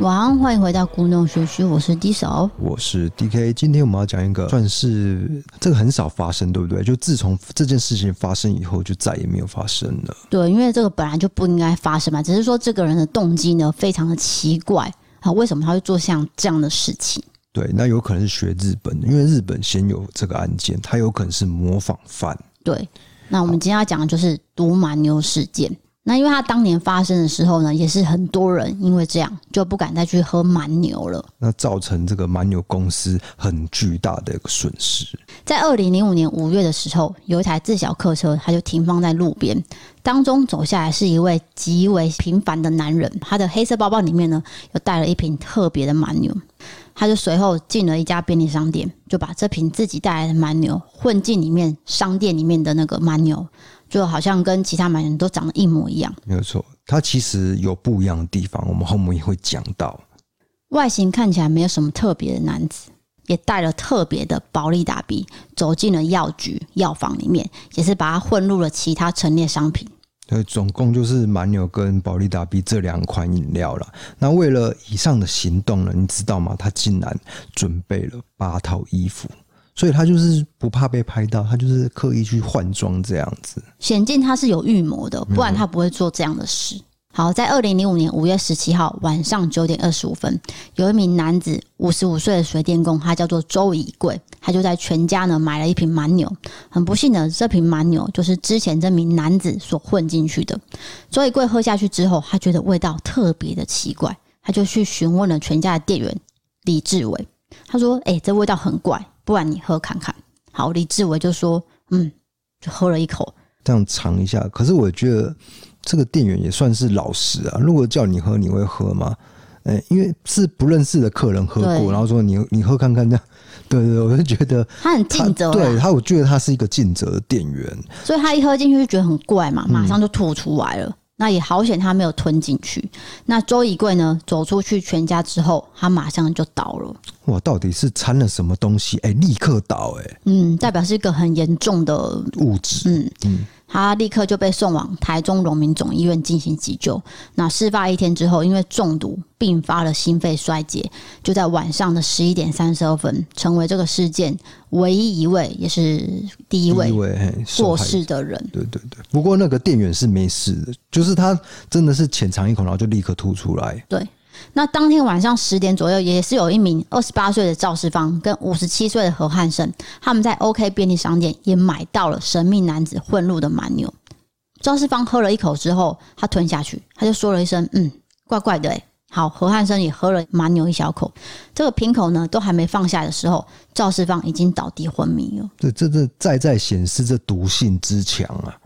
晚安，欢迎回到故弄玄虚，我是 D 嫂，我是 DK。今天我们要讲一个算是这个很少发生，对不对？就自从这件事情发生以后，就再也没有发生了。对，因为这个本来就不应该发生嘛，只是说这个人的动机呢非常的奇怪啊，为什么他会做像这样的事情？对，那有可能是学日本，因为日本先有这个案件，他有可能是模仿犯。对，那我们今天要讲的就是毒蛮牛事件。那因为他当年发生的时候呢，也是很多人因为这样就不敢再去喝蛮牛了。那造成这个蛮牛公司很巨大的一个损失。在二零零五年五月的时候，有一台自小客车，它就停放在路边，当中走下来是一位极为平凡的男人，他的黑色包包里面呢，又带了一瓶特别的蛮牛。他就随后进了一家便利商店，就把这瓶自己带来的蛮牛混进里面商店里面的那个蛮牛。就好像跟其他蛮人都长得一模一样，没有错。它其实有不一样的地方，我们后面也会讲到。外形看起来没有什么特别的男子，也带了特别的保利达 B，走进了药局药房里面，也是把它混入了其他陈列商品。对，总共就是蛮牛跟保利达 B 这两款饮料了。那为了以上的行动呢，你知道吗？他竟然准备了八套衣服。所以他就是不怕被拍到，他就是刻意去换装这样子，显见他是有预谋的，不然他不会做这样的事。好，在二零零五年五月十七号晚上九点二十五分，有一名男子五十五岁的水电工，他叫做周以贵，他就在全家呢买了一瓶蛮牛。很不幸的，这瓶蛮牛就是之前这名男子所混进去的。周以贵喝下去之后，他觉得味道特别的奇怪，他就去询问了全家的店员李志伟，他说：“哎、这味道很怪。”不然你喝看看。好，李志伟就说：“嗯，就喝了一口，这样尝一下。”可是我觉得这个店员也算是老实啊。如果叫你喝，你会喝吗？因为是不认识的客人喝过，然后说你你喝看看这样。对对对，我就觉得他很尽责。对他，我觉得他是一个尽责的店员。所以他一喝进去就觉得很怪嘛，马上就吐出来了。嗯那也好险，他没有吞进去。那周以贵呢？走出去全家之后，他马上就倒了。哇，到底是掺了什么东西？哎、欸，立刻倒、欸！哎，嗯，代表是一个很严重的物质。嗯嗯。他立刻就被送往台中荣民总医院进行急救。那事发一天之后，因为中毒并发了心肺衰竭，就在晚上的十一点三十二分，成为这个事件唯一一位，也是第一位过世的人。对对对。不过那个店员是没事的，就是他真的是浅尝一口，然后就立刻吐出来。对。那当天晚上十点左右，也是有一名二十八岁的赵世芳跟五十七岁的何汉生，他们在 OK 便利商店也买到了神秘男子混入的蛮牛。赵世芳喝了一口之后，他吞下去，他就说了一声：“嗯，怪怪的。”，好，何汉生也喝了蛮牛一小口，这个瓶口呢都还没放下的时候，赵世芳已经倒地昏迷了。这这这再再显示这毒性之强啊！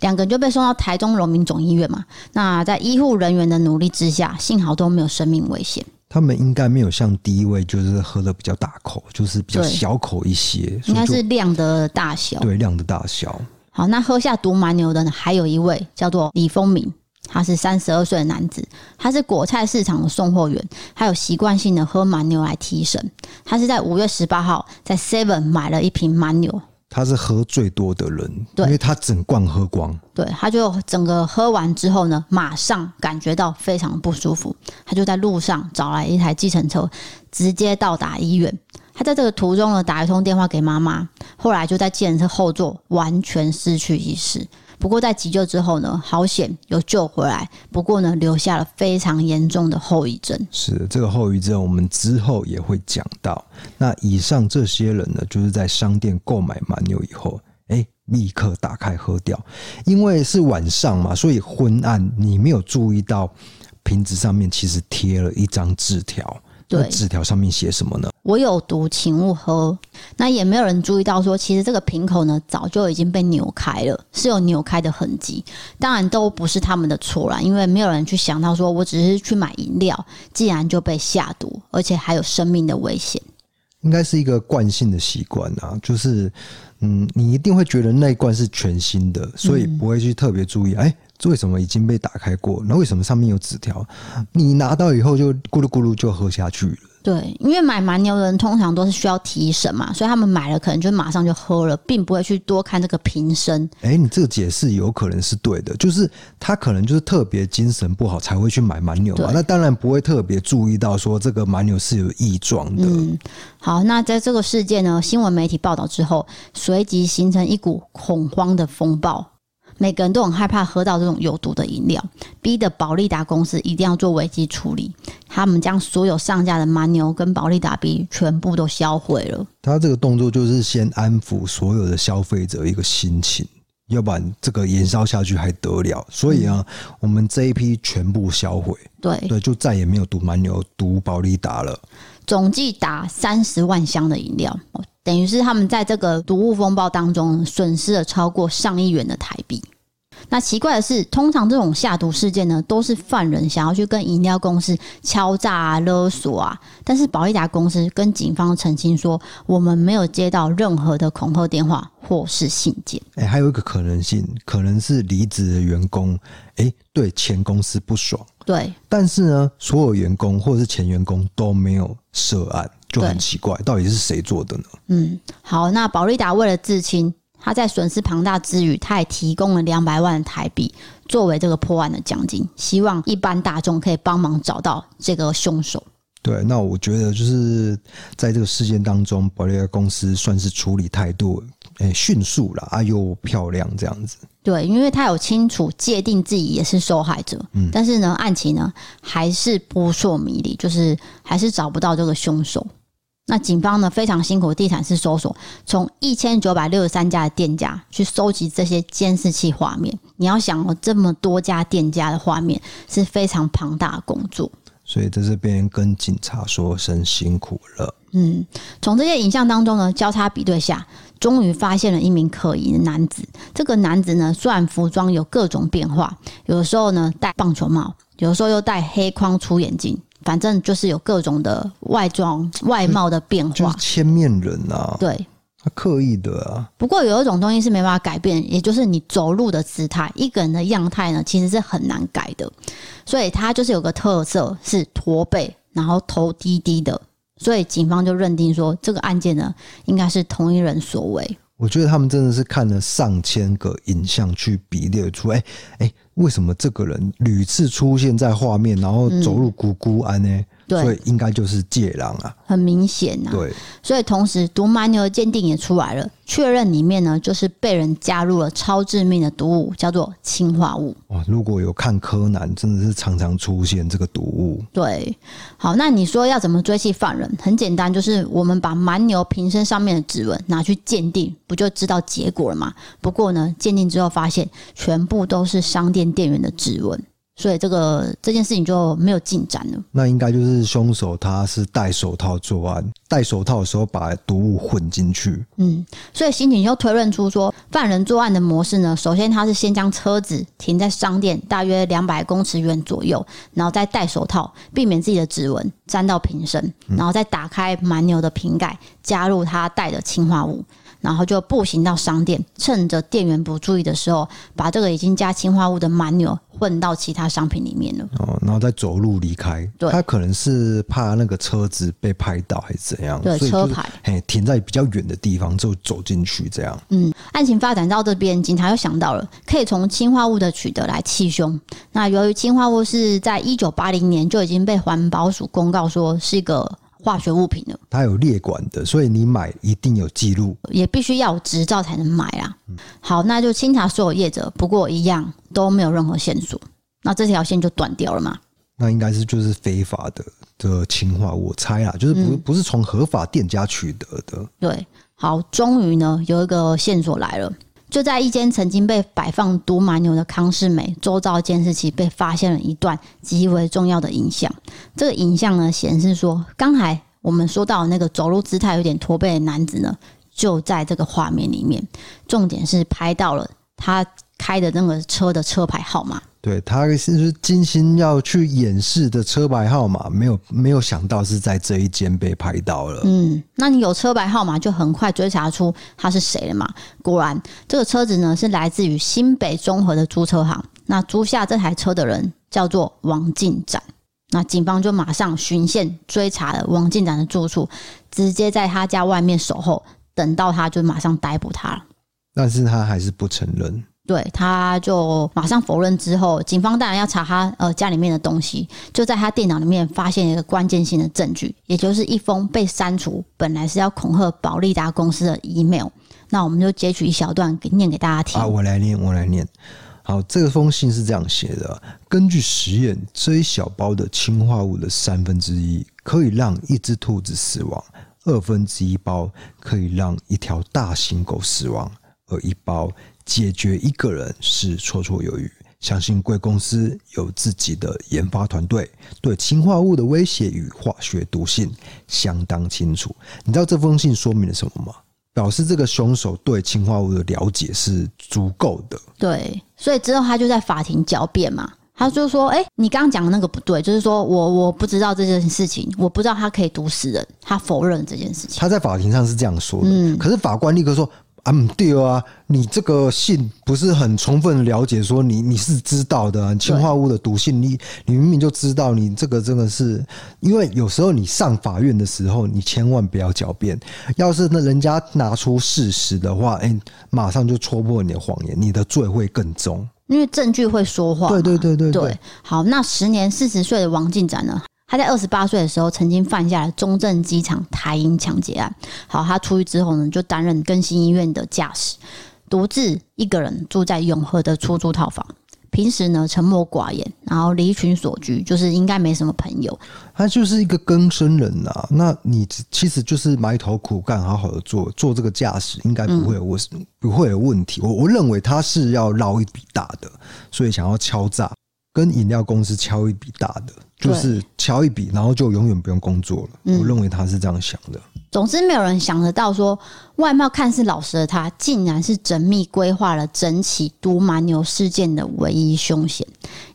两个人就被送到台中荣民总医院嘛。那在医护人员的努力之下，幸好都没有生命危险。他们应该没有像第一位，就是喝的比较大口，就是比较小口一些，应该是量的大小。对，量的大小。好，那喝下毒蛮牛的呢，还有一位叫做李丰明，他是三十二岁的男子，他是果菜市场的送货员，他有习惯性的喝蛮牛来提神。他是在五月十八号在 Seven 买了一瓶蛮牛。他是喝最多的人，对，因为他整罐喝光。对，他就整个喝完之后呢，马上感觉到非常不舒服，他就在路上找来一台计程车，直接到达医院。他在这个途中呢，打一通电话给妈妈，后来就在计程车后座完全失去意识。不过在急救之后呢，好险有救回来。不过呢，留下了非常严重的后遗症。是的，这个后遗症，我们之后也会讲到。那以上这些人呢，就是在商店购买蛮牛以后，哎，立刻打开喝掉。因为是晚上嘛，所以昏暗，你没有注意到瓶子上面其实贴了一张纸条。对，纸条上面写什么呢？我有毒，请勿喝。那也没有人注意到说，其实这个瓶口呢，早就已经被扭开了，是有扭开的痕迹。当然都不是他们的错啦，因为没有人去想到说，我只是去买饮料，既然就被下毒，而且还有生命的危险。应该是一个惯性的习惯啊，就是嗯，你一定会觉得那一罐是全新的，所以不会去特别注意，哎、嗯。欸为什么已经被打开过？那为什么上面有纸条？你拿到以后就咕噜咕噜就喝下去了。对，因为买蛮牛的人通常都是需要提神嘛，所以他们买了可能就马上就喝了，并不会去多看这个瓶身。哎、欸，你这个解释有可能是对的，就是他可能就是特别精神不好才会去买蛮牛嘛。那当然不会特别注意到说这个蛮牛是有异状的。嗯，好，那在这个事件呢，新闻媒体报道之后，随即形成一股恐慌的风暴。每个人都很害怕喝到这种有毒的饮料，逼得保利达公司一定要做危机处理。他们将所有上架的蛮牛跟保利达 B 全部都销毁了。他这个动作就是先安抚所有的消费者一个心情，要不然这个延烧下去还得了。所以啊，嗯、我们这一批全部销毁，对对，就再也没有毒蛮牛、毒保利达了。总计达三十万箱的饮料。等于是他们在这个毒物风暴当中损失了超过上亿元的台币。那奇怪的是，通常这种下毒事件呢，都是犯人想要去跟饮料公司敲诈啊、勒索啊。但是保利达公司跟警方澄清说，我们没有接到任何的恐吓电话或是信件。哎，还有一个可能性，可能是离职的员工，哎，对前公司不爽。对，但是呢，所有员工或者是前员工都没有涉案。就很奇怪，到底是谁做的呢？嗯，好，那保利达为了自清，他在损失庞大之余，他也提供了两百万台币作为这个破案的奖金，希望一般大众可以帮忙找到这个凶手。对，那我觉得就是在这个事件当中，保利达公司算是处理态度诶迅速了啊，又漂亮这样子。对，因为他有清楚界定自己也是受害者，嗯，但是呢，案情呢还是扑朔迷离，就是还是找不到这个凶手。那警方呢，非常辛苦地毯式搜索，从一千九百六十三家的店家去收集这些监视器画面。你要想哦，这么多家店家的画面是非常庞大的工作。所以在这边跟警察说声辛苦了。嗯，从这些影像当中呢，交叉比对下，终于发现了一名可疑的男子。这个男子呢，虽然服装有各种变化，有的时候呢戴棒球帽，有的时候又戴黑框粗眼镜。反正就是有各种的外装外貌的变化，就是千面人啊。对，他刻意的啊。不过有一种东西是没办法改变，也就是你走路的姿态。一个人的样态呢，其实是很难改的。所以他就是有个特色，是驼背，然后头低低的。所以警方就认定说，这个案件呢，应该是同一人所为。我觉得他们真的是看了上千个影像去比列出，哎哎，为什么这个人屡次出现在画面，然后走入古孤安呢？嗯对，所以应该就是借狼啊，很明显呐。对，所以同时毒蛮牛的鉴定也出来了，确认里面呢就是被人加入了超致命的毒物，叫做氰化物。哇，如果有看柯南，真的是常常出现这个毒物。对，好，那你说要怎么追缉犯人？很简单，就是我们把蛮牛瓶身上面的指纹拿去鉴定，不就知道结果了吗？不过呢，鉴定之后发现全部都是商店店员的指纹。所以这个这件事情就没有进展了。那应该就是凶手他是戴手套作案，戴手套的时候把毒物混进去。嗯，所以刑警就推论出说，犯人作案的模式呢，首先他是先将车子停在商店大约两百公尺远左右，然后再戴手套，避免自己的指纹沾到瓶身，然后再打开蛮牛的瓶盖，加入他带的氰化物。然后就步行到商店，趁着店员不注意的时候，把这个已经加氰化物的蛮牛混到其他商品里面了。哦，然后再走路离开。对，他可能是怕那个车子被拍到，还是怎样？对，车牌，嘿，停在比较远的地方就走进去，这样。嗯，案情发展到这边，警察又想到了可以从氰化物的取得来气胸。那由于氰化物是在一九八零年就已经被环保署公告说是一个。化学物品的，它有列管的，所以你买一定有记录，也必须要有执照才能买啊。嗯、好，那就清查所有业者，不过一样都没有任何线索，那这条线就断掉了嘛？那应该是就是非法的的氰化物，我猜啦，就是不、嗯、不是从合法店家取得的。对，好，终于呢有一个线索来了。就在一间曾经被摆放毒麻牛的康世美周遭监视器被发现了一段极为重要的影像。这个影像呢显示说，刚才我们说到那个走路姿态有点驼背的男子呢，就在这个画面里面。重点是拍到了他开的那个车的车牌号码。对，他是精心要去掩饰的车牌号码，没有没有想到是在这一间被拍到了。嗯，那你有车牌号码，就很快追查出他是谁了嘛？果然，这个车子呢是来自于新北综合的租车行。那租下这台车的人叫做王进展。那警方就马上循线追查了王进展的住处，直接在他家外面守候，等到他就马上逮捕他了。但是他还是不承认。对，他就马上否认之后，警方当然要查他呃家里面的东西，就在他电脑里面发现一个关键性的证据，也就是一封被删除，本来是要恐吓保利达公司的 email。那我们就截取一小段给念给大家听。啊，我来念，我来念。好，这封信是这样写的：根据实验，这一小包的氰化物的三分之一可以让一只兔子死亡，二分之一包可以让一条大型狗死亡，而一包。解决一个人是绰绰有余，相信贵公司有自己的研发团队，对氰化物的威胁与化学毒性相当清楚。你知道这封信说明了什么吗？表示这个凶手对氰化物的了解是足够的。对，所以之后他就在法庭狡辩嘛，他就说：“哎、欸，你刚刚讲的那个不对，就是说我我不知道这件事情，我不知道他可以毒死人。”他否认这件事情。他在法庭上是这样说的，嗯，可是法官立刻说。啊，对啊，你这个信不是很充分了解，说你你是知道的氰化物的毒性，你你明明就知道，你这个真的是，因为有时候你上法院的时候，你千万不要狡辩，要是那人家拿出事实的话，哎，马上就戳破你的谎言，你的罪会更重，因为证据会说话。对对对对对，对。好，那时年四十岁的王进展呢？他在二十八岁的时候，曾经犯下了中正机场台银抢劫案。好，他出狱之后呢，就担任更新医院的驾驶，独自一个人住在永和的出租套房。平时呢，沉默寡言，然后离群索居，就是应该没什么朋友。他就是一个更生人呐、啊。那你其实就是埋头苦干，好好的做做这个驾驶，应该不会有问、嗯、不会有问题。我我认为他是要捞一笔大的，所以想要敲诈。跟饮料公司敲一笔大的，就是敲一笔，然后就永远不用工作了。我认为他是这样想的。总之，没有人想得到说，外貌看似老实的他，竟然是缜密规划了整起毒蛮牛事件的唯一凶险。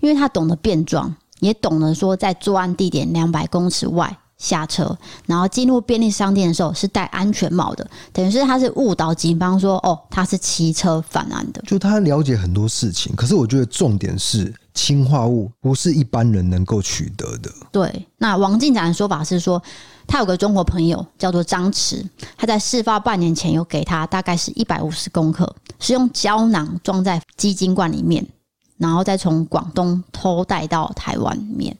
因为他懂得变装，也懂得说，在作案地点两百公尺外。下车，然后进入便利商店的时候是戴安全帽的，等于是他是误导警方说，哦，他是骑车犯案的。就他了解很多事情，可是我觉得重点是氰化物不是一般人能够取得的。对，那王进展的说法是说，他有个中国朋友叫做张弛，他在事发半年前有给他大概是一百五十公克，是用胶囊装在鸡精罐里面，然后再从广东偷带到台湾里面。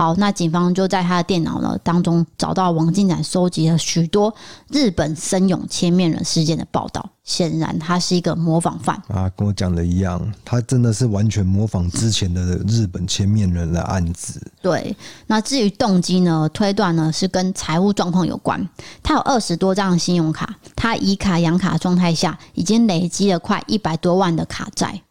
好，那警方就在他的电脑呢当中找到王进展收集了许多日本森永千面人事件的报道。显然，他是一个模仿犯啊，跟我讲的一样，他真的是完全模仿之前的日本千面人的案子。对，那至于动机呢？推断呢是跟财务状况有关。他有二十多张信用卡，他以卡养卡状态下，已经累积了快一百多万的卡债。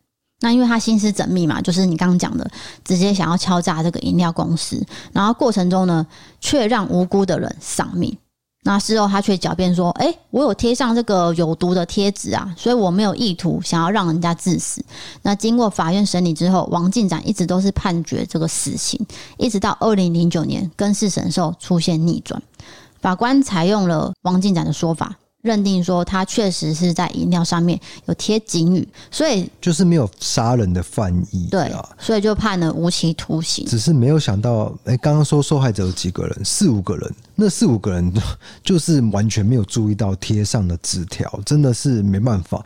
那因为他心思缜密嘛，就是你刚刚讲的，直接想要敲诈这个饮料公司，然后过程中呢，却让无辜的人丧命。那事后他却狡辩说：“诶，我有贴上这个有毒的贴纸啊，所以我没有意图想要让人家致死。”那经过法院审理之后，王进展一直都是判决这个死刑，一直到二零零九年更视审时候出现逆转，法官采用了王进展的说法。认定说他确实是在饮料上面有贴警语，所以就是没有杀人的犯意，对，所以就判了无期徒刑。只是没有想到，哎，刚刚说受害者有几个人，四五个人，那四五个人 就是完全没有注意到贴上的纸条，真的是没办法。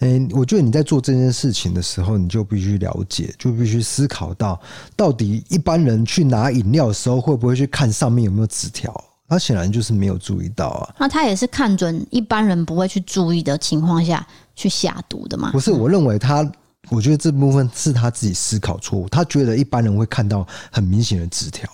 哎，我觉得你在做这件事情的时候，你就必须了解，就必须思考到，到底一般人去拿饮料的时候，会不会去看上面有没有纸条？他显然就是没有注意到啊！那他也是看准一般人不会去注意的情况下去下毒的嘛？不是，我认为他，我觉得这部分是他自己思考错误。他觉得一般人会看到很明显的纸条。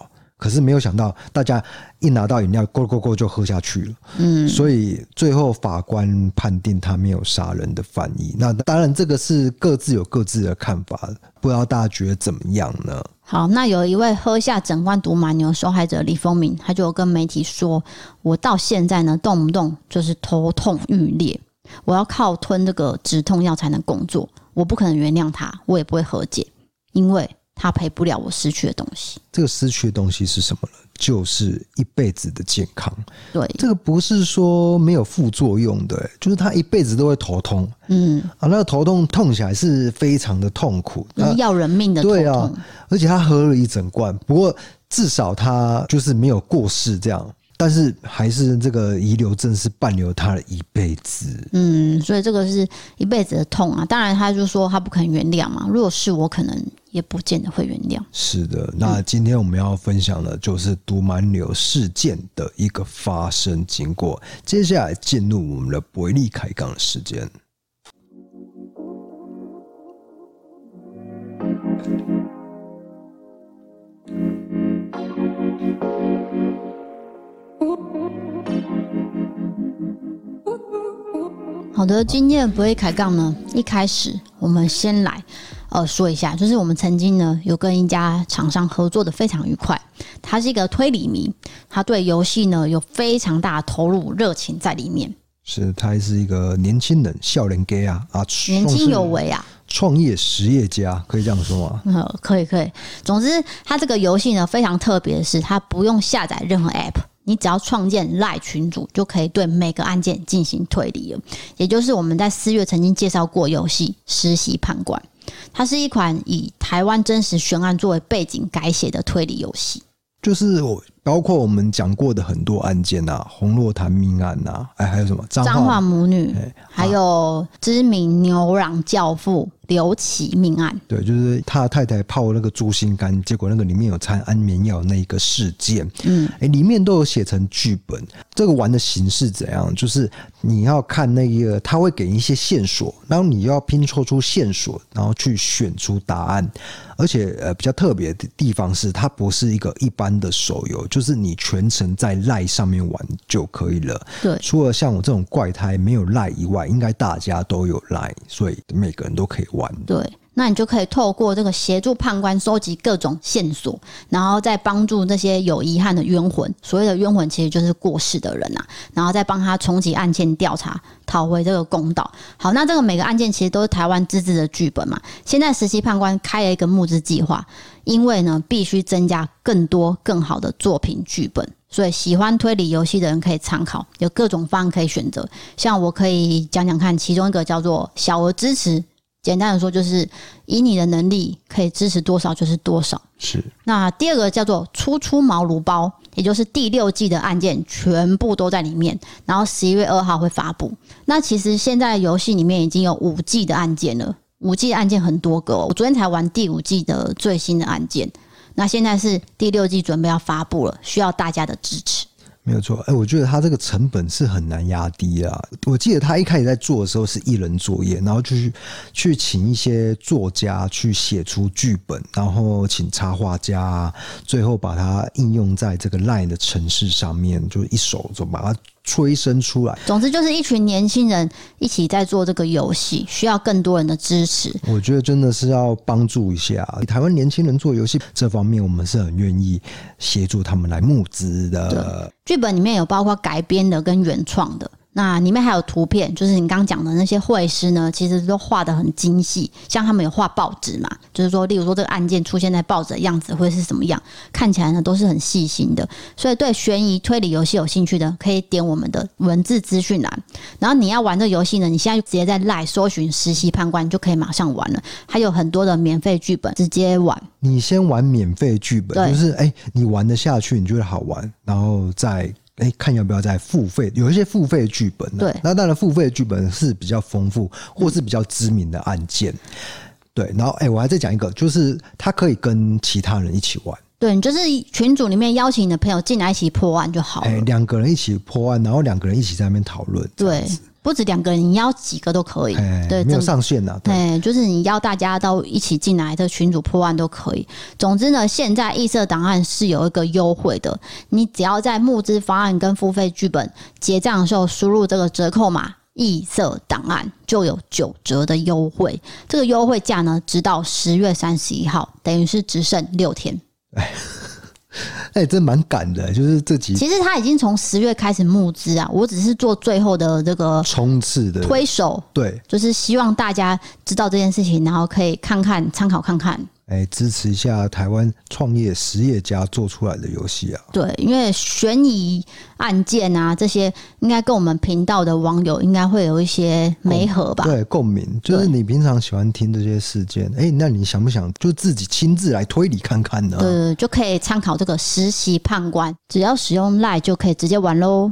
可是没有想到，大家一拿到饮料，咕咕咕就喝下去了。嗯，所以最后法官判定他没有杀人的犯意。那当然，这个是各自有各自的看法，不知道大家觉得怎么样呢？好，那有一位喝下整罐毒马牛受害者李丰明，他就跟媒体说：“我到现在呢，动不动就是头痛欲裂，我要靠吞这个止痛药才能工作，我不可能原谅他，我也不会和解。”因为他赔不了我失去的东西。这个失去的东西是什么呢？就是一辈子的健康。对，这个不是说没有副作用的，就是他一辈子都会头痛。嗯，啊，那个头痛痛起来是非常的痛苦，就是要人命的。对啊，而且他喝了一整罐，不过至少他就是没有过世这样。但是还是这个遗留症是伴留他的一辈子。嗯，所以这个是一辈子的痛啊。当然，他就说他不肯原谅嘛。如果是我，可能也不见得会原谅。是的，那今天我们要分享的就是毒蛮牛事件的一个发生经过。接下来进入我们的伯利开港的时间。好的，今天的伯利开杠呢，一开始我们先来呃说一下，就是我们曾经呢有跟一家厂商合作的非常愉快，他是一个推理迷，他对游戏呢有非常大的投入热情在里面。是他还是一个年轻人，笑脸 gay 啊啊，年轻有为啊，创业实业家可以这样说吗？嗯，可以可以。总之，他这个游戏呢非常特别的是，他不用下载任何 App。你只要创建 Lie 群组，就可以对每个案件进行推理了。也就是我们在四月曾经介绍过游戏《实习判官》，它是一款以台湾真实悬案作为背景改写的推理游戏。就是我包括我们讲过的很多案件啊，红洛潭命案呐、啊，哎，还有什么彰化母女，还有知名牛郎教父。刘启命案，对，就是他太太泡那个猪心肝，结果那个里面有掺安眠药那一个事件，嗯，哎，里面都有写成剧本。这个玩的形式怎样？就是你要看那个，他会给一些线索，然后你要拼凑出线索，然后去选出答案。而且呃，比较特别的地方是，它不是一个一般的手游，就是你全程在赖上面玩就可以了。对，除了像我这种怪胎没有赖以外，应该大家都有赖，所以每个人都可以玩。对。那你就可以透过这个协助判官收集各种线索，然后再帮助那些有遗憾的冤魂。所谓的冤魂其实就是过世的人呐、啊，然后再帮他重启案件调查，讨回这个公道。好，那这个每个案件其实都是台湾自制的剧本嘛。现在实习判官开了一个募资计划，因为呢必须增加更多更好的作品剧本，所以喜欢推理游戏的人可以参考，有各种方案可以选择。像我可以讲讲看，其中一个叫做小额支持。简单的说，就是以你的能力可以支持多少就是多少。是。那第二个叫做初出茅庐包，也就是第六季的案件全部都在里面，然后十一月二号会发布。那其实现在游戏里面已经有五季的案件了，五季的案件很多个哦。我昨天才玩第五季的最新的案件，那现在是第六季准备要发布了，需要大家的支持。没有错，哎，我觉得他这个成本是很难压低啊。我记得他一开始在做的时候是一人作业，然后就是去请一些作家去写出剧本，然后请插画家，最后把它应用在这个 LINE 的城市上面，就一手就把它。催生出来，总之就是一群年轻人一起在做这个游戏，需要更多人的支持。我觉得真的是要帮助一下台湾年轻人做游戏这方面，我们是很愿意协助他们来募资的。剧本里面有包括改编的跟原创的。那里面还有图片，就是你刚刚讲的那些绘师呢，其实都画的很精细。像他们有画报纸嘛，就是说，例如说这个案件出现在报纸的样子会是什么样，看起来呢都是很细心的。所以对悬疑推理游戏有兴趣的，可以点我们的文字资讯栏。然后你要玩这游戏呢，你现在就直接在 LINE 搜寻实习判官，就可以马上玩了。还有很多的免费剧本，直接玩。你先玩免费剧本，就是哎、欸，你玩得下去，你觉得好玩，然后再。哎，看要不要再付费？有一些付费剧本，对，那当然付费剧本是比较丰富，或是比较知名的案件，嗯、对。然后，哎，我还再讲一个，就是他可以跟其他人一起玩，对，你就是群组里面邀请你的朋友进来一起破案就好了。哎，两个人一起破案，然后两个人一起在那边讨论，对。不止两个人，你邀几个都可以。对，没有上限的。对，就是你邀大家都一起进来，这群主破案都可以。总之呢，现在异色档案是有一个优惠的，你只要在募资方案跟付费剧本结账的时候输入这个折扣码“异色档案”，就有九折的优惠。这个优惠价呢，直到十月三十一号，等于是只剩六天。哎、欸，真蛮赶的，就是这几。其实他已经从十月开始募资啊，我只是做最后的这个冲刺的推手，对，就是希望大家知道这件事情，然后可以看看参考看看。哎，支持一下台湾创业实业家做出来的游戏啊。对，因为悬疑案件啊，这些应该跟我们频道的网友应该会有一些媒合吧？对，共鸣，就是你平常喜欢听这些事件，哎，那你想不想就自己亲自来推理看看呢？对，就可以参考这个实习判官，只要使用 LINE 就可以直接玩喽。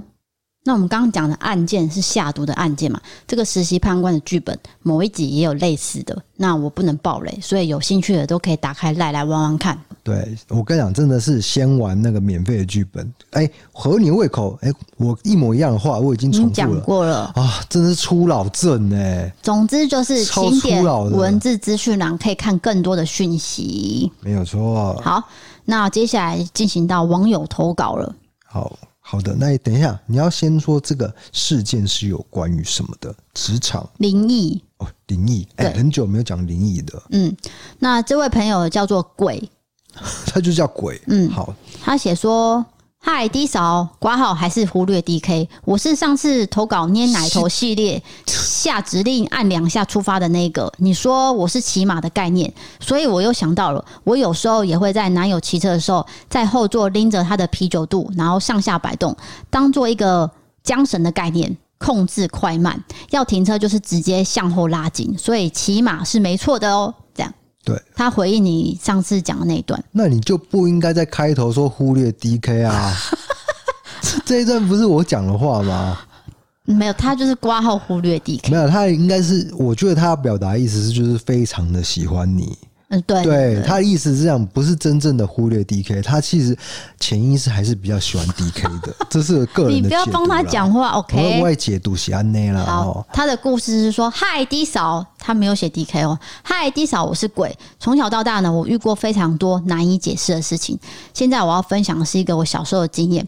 那我们刚刚讲的案件是下毒的案件嘛？这个实习判官的剧本某一集也有类似的，那我不能爆雷，所以有兴趣的都可以打开赖来玩玩看。对，我跟你讲，真的是先玩那个免费的剧本，哎，合你胃口，哎，我一模一样的话我已经重复了，讲过了啊，真的是初老症哎。总之就是经典文字资讯栏可以看更多的讯息，没有错。好，那接下来进行到网友投稿了。好。好的，那你等一下，你要先说这个事件是有关于什么的？职场灵异哦，灵异，哎、欸，很久没有讲灵异的。嗯，那这位朋友叫做鬼，他就叫鬼。嗯，好，他写说。嗨，D 嫂，挂号还是忽略 DK？我是上次投稿捏奶头系列下指令按两下出发的那个。你说我是骑马的概念，所以我又想到了，我有时候也会在男友骑车的时候，在后座拎着他的啤酒肚，然后上下摆动，当做一个缰绳的概念，控制快慢。要停车就是直接向后拉紧，所以骑马是没错的哦。对，他回应你上次讲的那一段，那你就不应该在开头说忽略 DK 啊，这一段不是我讲的话吗？没有，他就是挂号忽略 DK，没有，他应该是，我觉得他要表达意思是就是非常的喜欢你。嗯，对，对，他的意思是这样，不是真正的忽略 DK，他其实潜意识还是比较喜欢 DK 的，这是个人的。你不要帮他讲话，OK？我会解读是安内了。好，他的故事是说，嗨，D 嫂，他没有写 DK 哦，嗨，D 嫂，我是鬼。从小到大呢，我遇过非常多难以解释的事情。现在我要分享的是一个我小时候的经验。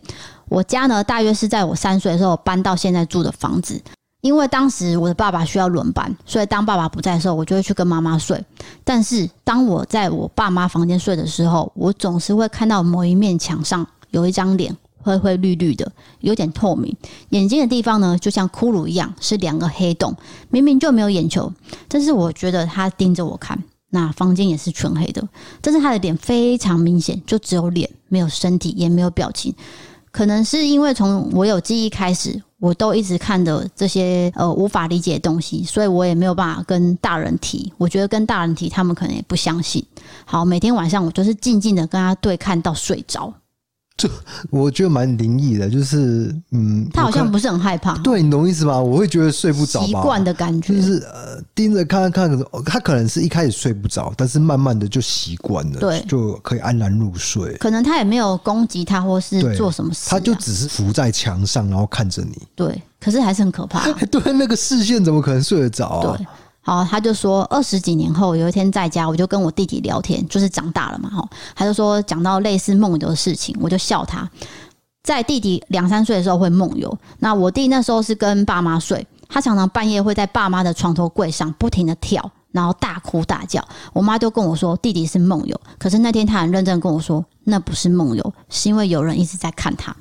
我家呢，大约是在我三岁的时候搬到现在住的房子。因为当时我的爸爸需要轮班，所以当爸爸不在的时候，我就会去跟妈妈睡。但是当我在我爸妈房间睡的时候，我总是会看到某一面墙上有一张脸，灰灰绿绿的，有点透明，眼睛的地方呢，就像骷髅一样，是两个黑洞。明明就没有眼球，但是我觉得他盯着我看。那房间也是全黑的，但是他的脸非常明显，就只有脸，没有身体，也没有表情。可能是因为从我有记忆开始，我都一直看着这些呃无法理解的东西，所以我也没有办法跟大人提。我觉得跟大人提，他们可能也不相信。好，每天晚上我就是静静的跟他对看到睡着。就我觉得蛮灵异的，就是嗯，他好像不是很害怕，对，你懂意思吧？我会觉得睡不着，习惯的感觉，就是呃盯着看看看，他可能是一开始睡不着，但是慢慢的就习惯了，对，就可以安然入睡。可能他也没有攻击他，或是做什么事啊，他就只是伏在墙上，然后看着你，对，可是还是很可怕。对，那个视线怎么可能睡得着啊？对。好，他就说二十几年后有一天在家，我就跟我弟弟聊天，就是长大了嘛，哈，他就说讲到类似梦游的事情，我就笑他，在弟弟两三岁的时候会梦游，那我弟那时候是跟爸妈睡，他常常半夜会在爸妈的床头柜上不停的跳，然后大哭大叫，我妈就跟我说弟弟是梦游，可是那天他很认真跟我说那不是梦游，是因为有人一直在看他，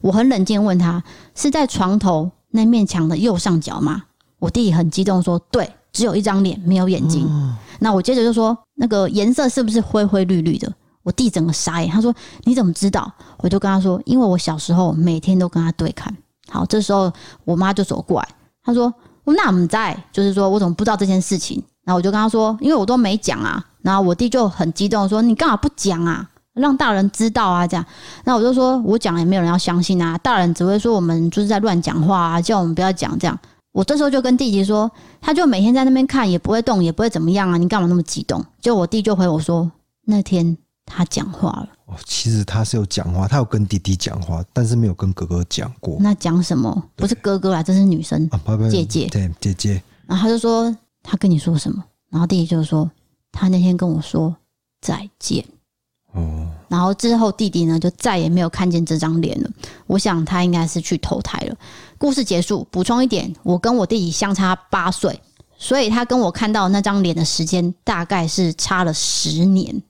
我很冷静问他是在床头那面墙的右上角吗？我弟弟很激动说对。只有一张脸，没有眼睛。嗯、那我接着就说，那个颜色是不是灰灰绿绿的？我弟整个傻眼，他说：“你怎么知道？”我就跟他说：“因为我小时候每天都跟他对看。”好，这时候我妈就走过来，她说：“我哪么在？就是说我怎么不知道这件事情？”然后我就跟他说：“因为我都没讲啊。”然后我弟就很激动说：“你干嘛不讲啊？让大人知道啊！”这样，那我就说：“我讲也没有人要相信啊，大人只会说我们就是在乱讲话啊，叫我们不要讲这样。”我这时候就跟弟弟说，他就每天在那边看，也不会动，也不会怎么样啊！你干嘛那么激动？就我弟就回我说，那天他讲话了。哦，其实他是有讲话，他有跟弟弟讲话，但是没有跟哥哥讲过。那讲什么？不是哥哥啊，这是女生，啊、姐姐。对，姐姐。然后他就说，他跟你说什么？然后弟弟就说，他那天跟我说再见。哦。然后之后弟弟呢，就再也没有看见这张脸了。我想他应该是去投胎了。故事结束。补充一点，我跟我弟弟相差八岁，所以他跟我看到那张脸的时间大概是差了十年。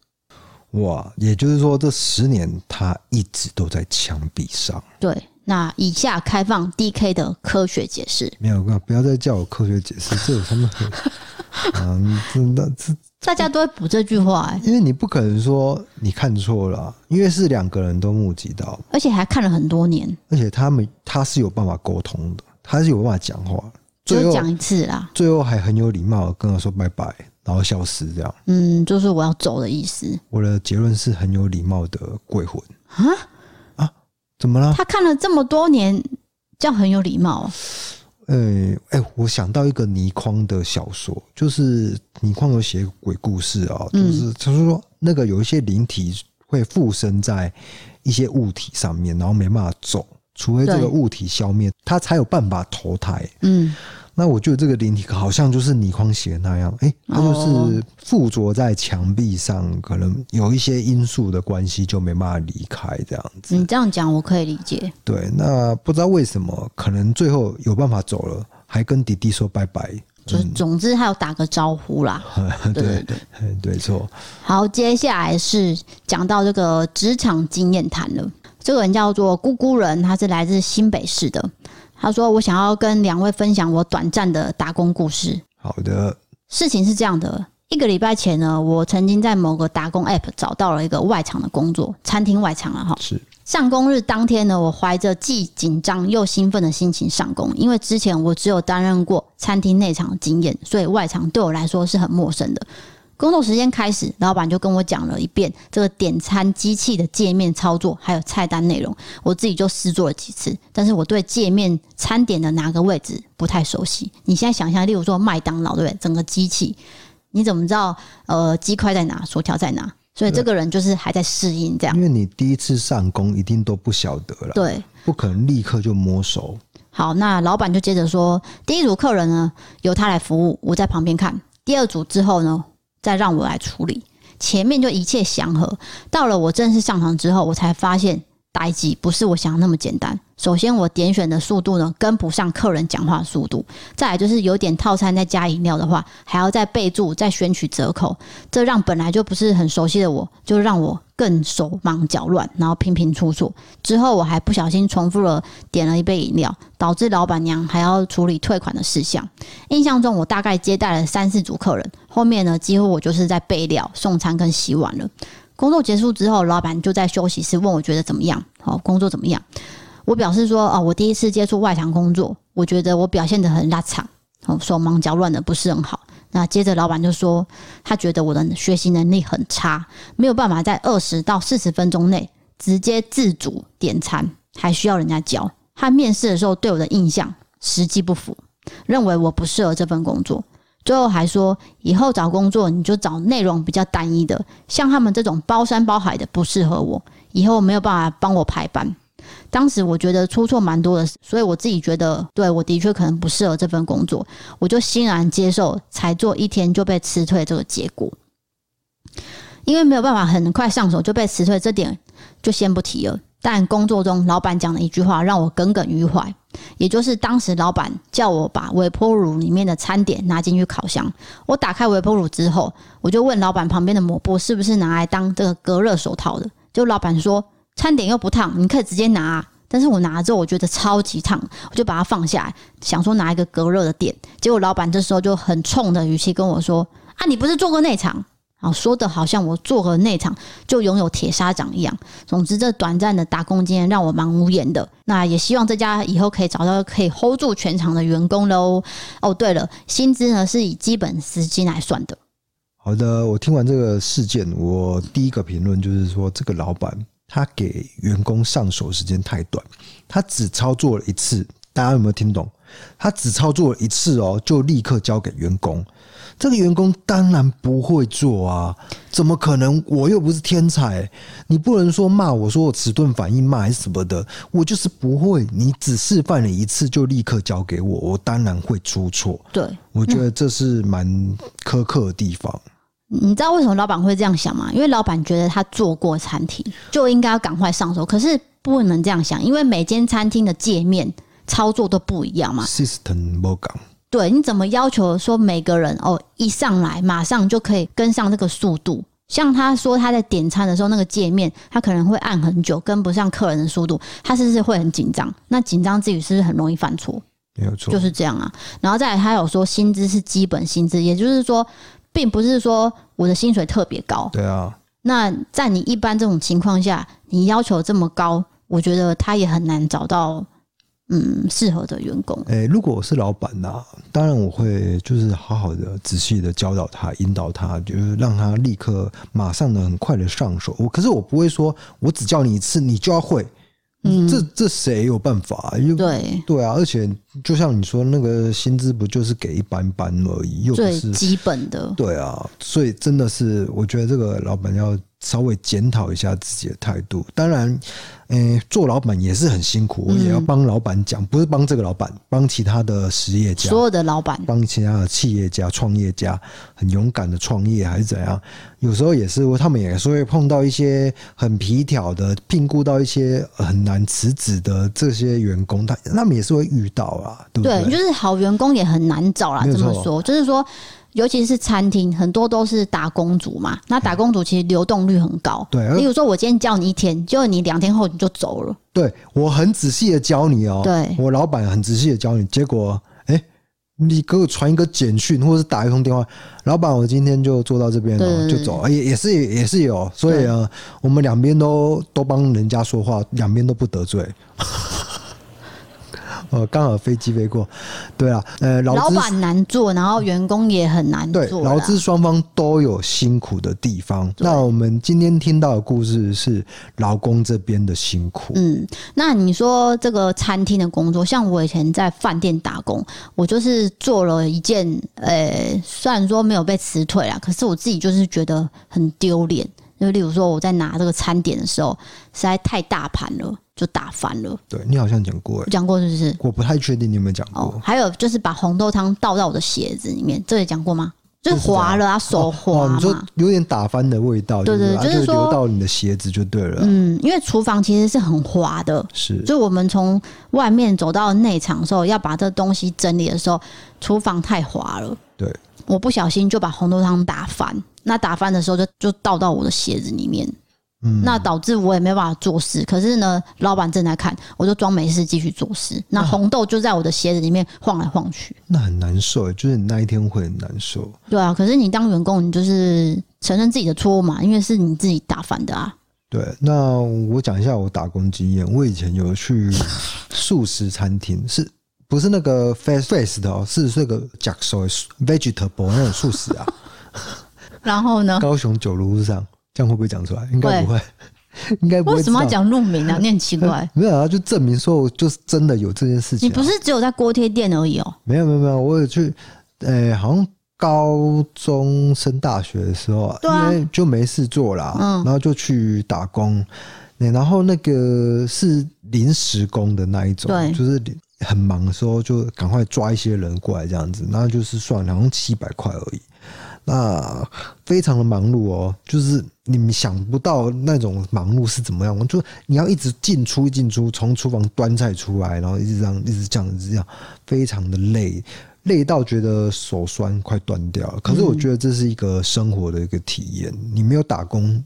哇，也就是说这十年他一直都在墙壁上。对，那以下开放 DK 的科学解释。没有，不要再叫我科学解释，这有什么？嗯，真的这大家都会补这句话因为你不可能说你看错了，因为是两个人都目击到，而且还看了很多年，而且他们他是有办法沟通的，他是有办法讲话，最后讲一次啦，最后还很有礼貌跟我说拜拜，然后消失这样，嗯，就是我要走的意思。我的结论是很有礼貌的鬼魂。啊？啊，怎么了？他看了这么多年，这样很有礼貌。哎、欸，我想到一个倪匡的小说，就是倪匡有写鬼故事啊、喔，就是他说那个有一些灵体会附身在一些物体上面，然后没办法走，除非这个物体消灭，他才有办法投胎。嗯。那我觉得这个灵体好像就是倪匡写的那样，哎、欸，它就是附着在墙壁上，可能有一些因素的关系，就没办法离开这样子。你这样讲，我可以理解。对，那不知道为什么，可能最后有办法走了，还跟弟弟说拜拜。就总之，还有打个招呼啦。对 对对，对错。好，接下来是讲到这个职场经验谈了。这个人叫做咕咕人，他是来自新北市的。他说：“我想要跟两位分享我短暂的打工故事。”好的，事情是这样的，一个礼拜前呢，我曾经在某个打工 App 找到了一个外场的工作，餐厅外场了，哈。是。上工日当天呢，我怀着既紧张又兴奋的心情上工，因为之前我只有担任过餐厅内场的经验，所以外场对我来说是很陌生的。工作时间开始，老板就跟我讲了一遍这个点餐机器的界面操作，还有菜单内容。我自己就试做了几次，但是我对界面餐点的哪个位置不太熟悉。你现在想象，例如说麦当劳，对不对？整个机器，你怎么知道呃鸡块在哪，薯条在哪？所以这个人就是还在适应这样。因为你第一次上工，一定都不晓得了，对，不可能立刻就摸熟。好，那老板就接着说，第一组客人呢由他来服务，我在旁边看。第二组之后呢，再让我来处理，前面就一切祥和。到了我正式上场之后，我才发现待机不是我想的那么简单。首先，我点选的速度呢跟不上客人讲话速度；再来就是有点套餐再加饮料的话，还要再备注再选取折扣，这让本来就不是很熟悉的我，就让我更手忙脚乱，然后频频出错。之后我还不小心重复了点了一杯饮料，导致老板娘还要处理退款的事项。印象中，我大概接待了三四组客人。后面呢，几乎我就是在备料、送餐跟洗碗了。工作结束之后，老板就在休息室问我觉得怎么样？好，工作怎么样？我表示说，哦，我第一次接触外场工作，我觉得我表现得很拉长，哦，手忙脚乱的，不是很好。那接着老板就说，他觉得我的学习能力很差，没有办法在二十到四十分钟内直接自主点餐，还需要人家教。他面试的时候对我的印象实际不符，认为我不适合这份工作。最后还说，以后找工作你就找内容比较单一的，像他们这种包山包海的不适合我，以后没有办法帮我排班。当时我觉得出错蛮多的，所以我自己觉得，对，我的确可能不适合这份工作，我就欣然接受，才做一天就被辞退这个结果。因为没有办法很快上手就被辞退，这点就先不提了。但工作中老板讲的一句话让我耿耿于怀，也就是当时老板叫我把微波炉里面的餐点拿进去烤箱。我打开微波炉之后，我就问老板旁边的抹布是不是拿来当这个隔热手套的？就老板说餐点又不烫，你可以直接拿。但是我拿了之后，我觉得超级烫，我就把它放下来，想说拿一个隔热的垫。结果老板这时候就很冲的语气跟我说：“啊，你不是做过内场？”啊，说的好像我做过内场就拥有铁砂掌一样。总之，这短暂的打工经验让我蛮无言的。那也希望这家以后可以找到可以 hold 住全场的员工喽。哦，对了，薪资呢是以基本时薪来算的。好的，我听完这个事件，我第一个评论就是说，这个老板他给员工上手时间太短，他只操作了一次。大家有没有听懂？他只操作了一次哦，就立刻交给员工。这个员工当然不会做啊，怎么可能？我又不是天才，你不能说骂我说我迟钝反应慢还是什么的，我就是不会。你只示范了一次就立刻交给我，我当然会出错。对，我觉得这是蛮苛刻的地方。你知道为什么老板会这样想吗？因为老板觉得他做过餐厅就应该要赶快上手，可是不能这样想，因为每间餐厅的界面操作都不一样嘛。System。对，你怎么要求说每个人哦一上来马上就可以跟上这个速度？像他说他在点餐的时候，那个界面他可能会按很久，跟不上客人的速度，他是不是会很紧张？那紧张之余是不是很容易犯错？没有错，就是这样啊。然后再来，他有说薪资是基本薪资，也就是说，并不是说我的薪水特别高。对啊。那在你一般这种情况下，你要求这么高，我觉得他也很难找到。嗯，适合的员工。哎、欸，如果我是老板呐、啊，当然我会就是好好的、仔细的教导他、引导他，就是让他立刻、马上的、很快的上手。我可是我不会说，我只教你一次，你就要会。嗯，这这谁有办法、啊？对对啊，而且就像你说，那个薪资不就是给一般般而已，又不是基本的。对啊，所以真的是，我觉得这个老板要。稍微检讨一下自己的态度。当然，嗯、欸，做老板也是很辛苦，我也要帮老板讲，不是帮这个老板，帮其他的实业家，所有的老板，帮其他的企业家、创业家，很勇敢的创业还是怎样？有时候也是，他们也是会碰到一些很皮条的，聘雇到一些很难辞职的这些员工，他他们也是会遇到啊，对不对？对，就是好员工也很难找啦。这么说，就是说。尤其是餐厅，很多都是打工族嘛。那打工族其实流动率很高。对，例如说，我今天教你一天，结果你两天后你就走了。对，我很仔细的教你哦。对，我老板很仔细的教你，结果，哎，你给我传一个简讯，或者是打一通电话，老板，我今天就做到这边了，就走。也也是也是有，所以啊，我们两边都都帮人家说话，两边都不得罪。呃，刚好飞机飞过，对啊，呃，老板难做，然后员工也很难做，对，劳资双方都有辛苦的地方。那我们今天听到的故事是劳工这边的辛苦。嗯，那你说这个餐厅的工作，像我以前在饭店打工，我就是做了一件，呃，虽然说没有被辞退啦，可是我自己就是觉得很丢脸。就例如说，我在拿这个餐点的时候，实在太大盘了，就打翻了。对，你好像讲过，讲过是不是？我不太确定你有没有讲过。哦，还有就是把红豆汤倒到我的鞋子里面，这也讲过吗？就是滑了啊，手滑嘛，哦哦，你说有点打翻的味道，对对，對，就是说流到你的鞋子就对了。嗯，因为厨房其实是很滑的，是。就我们从外面走到内场的时候，要把这东西整理的时候，厨房太滑了。对，我不小心就把红豆汤打翻。那打翻的时候就就倒到我的鞋子里面，嗯，那导致我也没办法做事。可是呢，老板正在看，我就装没事继续做事。那红豆就在我的鞋子里面晃来晃去，那很难受，就是你那一天会很难受。对啊，可是你当员工，你就是承认自己的错误嘛，因为是你自己打翻的啊。对，那我讲一下我打工经验。我以前有去 素食餐厅，是不是那个 fast f a c e 的哦？是这个 j a c k s o vegetable 那种素食啊。然后呢？高雄九如路上，这样会不会讲出来？应该不会，应该不会。为什么要讲路名啊？你很奇怪。没有啊，就证明说，就是真的有这件事情、啊。你不是只有在锅贴店而已哦？没有没有没有，我有去，呃、欸，好像高中升大学的时候啊，因为就没事做啦，嗯，然后就去打工，然后那个是临时工的那一种，对，就是很忙的时候就赶快抓一些人过来这样子，然后就是算好像七百块而已。那非常的忙碌哦，就是你们想不到那种忙碌是怎么样，我就你要一直进出进出，从厨房端菜出来，然后一直这样一直这样一直这样，非常的累，累到觉得手酸快断掉了。可是我觉得这是一个生活的一个体验，你没有打工。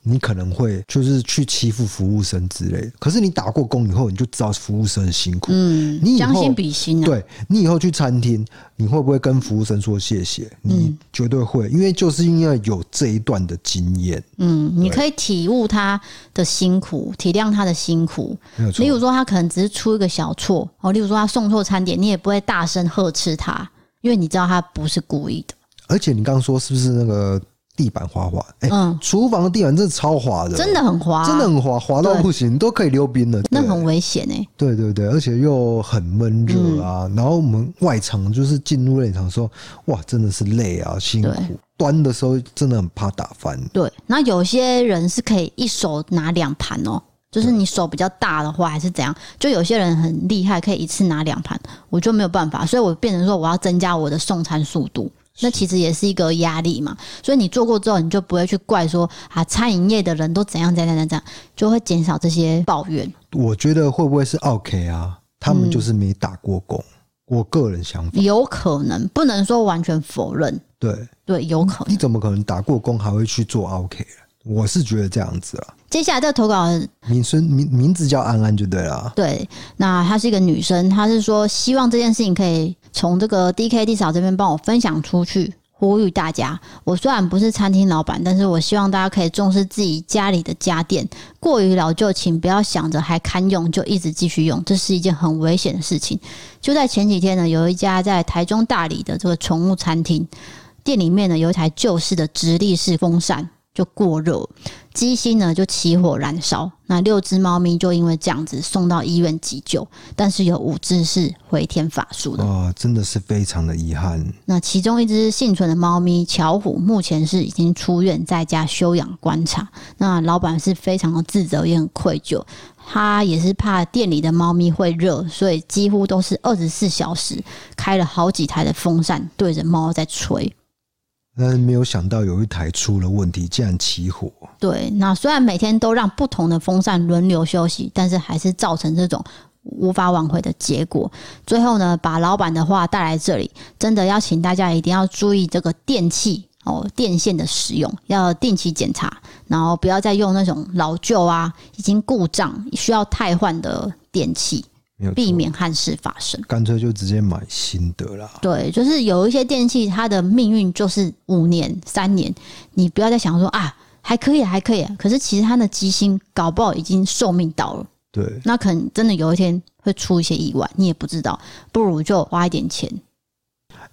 你可能会就是去欺负服务生之类的，可是你打过工以后，你就知道服务生很辛苦。嗯，你将心比心啊。对，你以后去餐厅，你会不会跟服务生说谢谢？你绝对会，因为就是因为有这一段的经验。嗯，你可以体悟他的辛苦，体谅他的辛苦。例如说，他可能只是出一个小错哦，例如说他送错餐点，你也不会大声呵斥他，因为你知道他不是故意的。而且你刚刚说是不是那个？地板滑滑，哎、欸，嗯，厨房的地板真的超滑的，真的很滑，真的很滑，滑到不行，都可以溜冰了，那很危险哎。对对对，而且又很闷热啊、嗯。然后我们外场就是进入内场的时候，哇，真的是累啊，辛苦。端的时候真的很怕打翻。对，那有些人是可以一手拿两盘哦，就是你手比较大的话，还是怎样？就有些人很厉害，可以一次拿两盘，我就没有办法，所以我变成说我要增加我的送餐速度。那其实也是一个压力嘛，所以你做过之后，你就不会去怪说啊，餐饮业的人都怎样怎样怎样怎样，就会减少这些抱怨。我觉得会不会是 OK 啊？他们就是没打过工。嗯，我个人想法有可能，不能说完全否认。对对，有可能。你怎么可能打过工还会去做 OK？？我是觉得这样子了。接下来这个投稿名声名名字叫安安就对了。对，那她是一个女生，她是说希望这件事情可以从这个 D K D 嫂这边帮我分享出去。呼吁大家，我虽然不是餐厅老板，但是我希望大家可以重视自己家里的家电，过于老旧，请不要想着还堪用就一直继续用，这是一件很危险的事情。就在前几天呢，有一家在台中大理的这个宠物餐厅店里面呢，有一台旧式的直立式风扇。就过热，机芯呢就起火燃烧，那六只猫咪就因为这样子送到医院急救，但是有五只是回天乏术的。哦，真的是非常的遗憾。那其中一只幸存的猫咪巧虎，目前是已经出院在家休养观察。那老板是非常的自责，也很愧疚。他也是怕店里的猫咪会热，所以几乎都是二十四小时开了好几台的风扇对着猫在吹。但是没有想到有一台出了问题，竟然起火。对，那虽然每天都让不同的风扇轮流休息，但是还是造成这种无法挽回的结果。最后呢，把老板的话带来这里，真的要请大家一定要注意这个电器哦，电线的使用要定期检查，然后不要再用那种老旧啊、已经故障需要汰换的电器。避免憾事发生，干脆就直接买新的啦。对，就是有一些电器，它的命运就是五年、三年，你不要再想说啊，还可以，还可以。可是其实它的机芯搞不好已经寿命到了。对，那可能真的有一天会出一些意外，你也不知道，不如就花一点钱。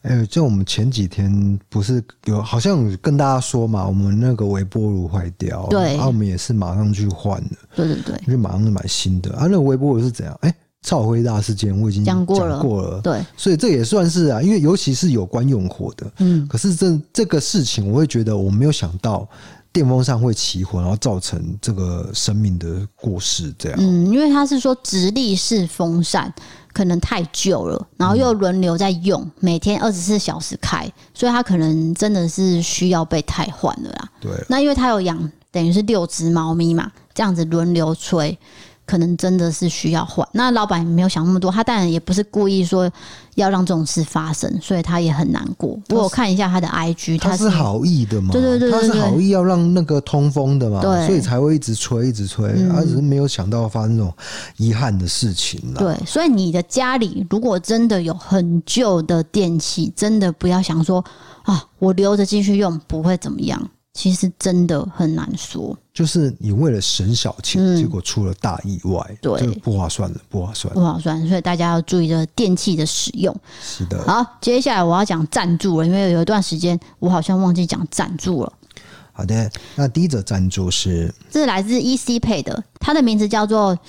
哎、欸，就我们前几天不是有好像有跟大家说嘛，我们那个微波炉坏掉，对，然后我们也是马上去换了。对对对，就马上就买新的。啊，那个微波炉是怎样？哎、欸。超灰大事件我已经讲过了，过了，对，所以这也算是啊，因为尤其是有关用火的，嗯，可是这这个事情，我会觉得我没有想到电风扇会起火，然后造成这个生命的过世，这样，嗯，因为他是说直立式风扇可能太旧了，然后又轮流在用，嗯、每天二十四小时开，所以他可能真的是需要被汰换了啦。对，那因为他有养，等于是六只猫咪嘛，这样子轮流吹。可能真的是需要换，那老板也没有想那么多，他当然也不是故意说要让这种事发生，所以他也很难过。不过我看一下他的 IG，他是好意的嘛？对对对，他是好意要让那个通风的嘛？对，所以才会一直吹一直吹，他只是没有想到发生这种遗憾的事情啦。对，所以你的家里如果真的有很旧的电器，真的不要想说啊，我留着继续用不会怎么样。其实真的很难说，就是你为了省小钱，嗯、结果出了大意外，对，就不划算了，不划算，不划算。所以大家要注意这个电器的使用。是的。好，接下来我要讲赞助了，因为有一段时间我好像忘记讲赞助了。好的，那第一则赞助是，这是来自 EC Pay 的，它的名字叫做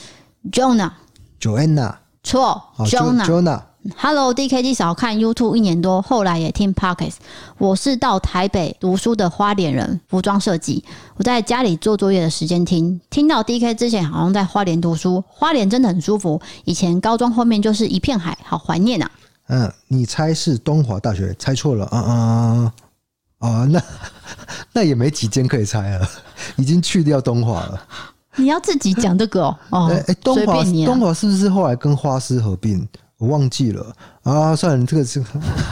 Jonah，Joanna，错，Jonah。Hello, DK 弟嫂，看 YouTube 一年多，后来也听 pocket。我是到台北读书的花莲人，服装设计。我在家里做作业的时间听，听到 DK 之前好像在花莲读书，花莲真的很舒服。以前高中后面就是一片海，好怀念啊。嗯，你猜是东华大学？猜错了啊啊啊！那 那也没几间可以猜了，已经去掉东华了。你要自己讲这个哦。哦，哎、欸，东华东华是不是后来跟花师合并？我忘记了啊，算了，这个是，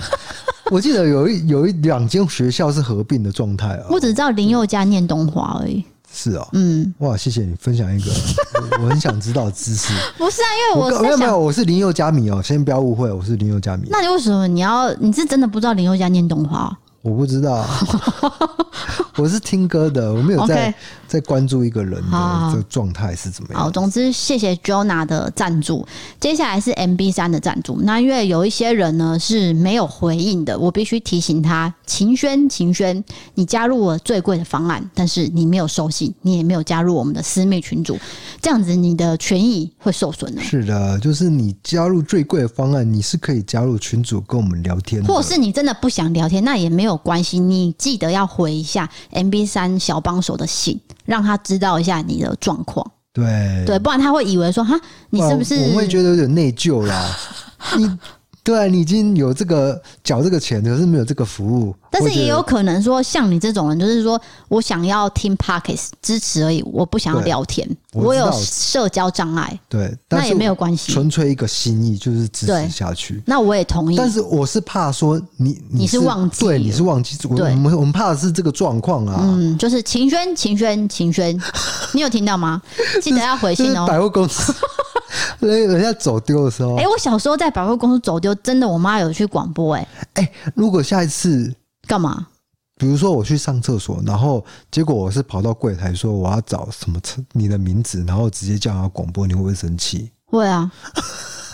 我记得有一有一两间学校是合并的状态啊。我只知道林宥嘉念东华而已。是啊，嗯，哇，谢谢你分享一个我，我很想知道的知识。不是啊，因为我，我没有没有，我是林宥嘉迷哦，先不要误会，我是林宥嘉迷。那你为什么你要？你是真的不知道林宥嘉念东华？我不知道，我是听歌的，我没有在。Okay. 在关注一个人的这个状态是怎么样？好，总之谢谢 Jonah 的赞助。接下来是 MB 三的赞助。那因为有一些人呢是没有回应的，我必须提醒他：秦轩，秦轩，你加入了最贵的方案，但是你没有收信，你也没有加入我们的私密群组，这样子你的权益会受损的。是的，就是你加入最贵的方案，你是可以加入群组跟我们聊天，或者是你真的不想聊天，那也没有关系，你记得要回一下 MB 三小帮手的信。让他知道一下你的状况，对对，不然他会以为说哈，你是不是？我会觉得有点内疚啦。你对啊，你已经有这个缴这个钱，可是没有这个服务。但是也有可能说，像你这种人，就是说我想要听 Podcast 支持而已，我不想要聊天，我，我有社交障碍。对，那也没有关系，纯粹一个心意就是支持下去。那我也同意。但是我是怕说你你是，你是忘记，对，你是忘记。对，我们我们怕的是这个状况啊。嗯，就是秦轩，秦轩，秦轩，你有听到吗？记得要回信哦。百货公司。人 人家走丢的时候，哎、欸，我小时候在百货公司走丢，真的，我妈有去广播、欸，哎，哎，如果下一次干嘛？比如说我去上厕所，然后结果我是跑到柜台说我要找什么车，你的名字，然后直接叫他广播，你会不会生气？会啊。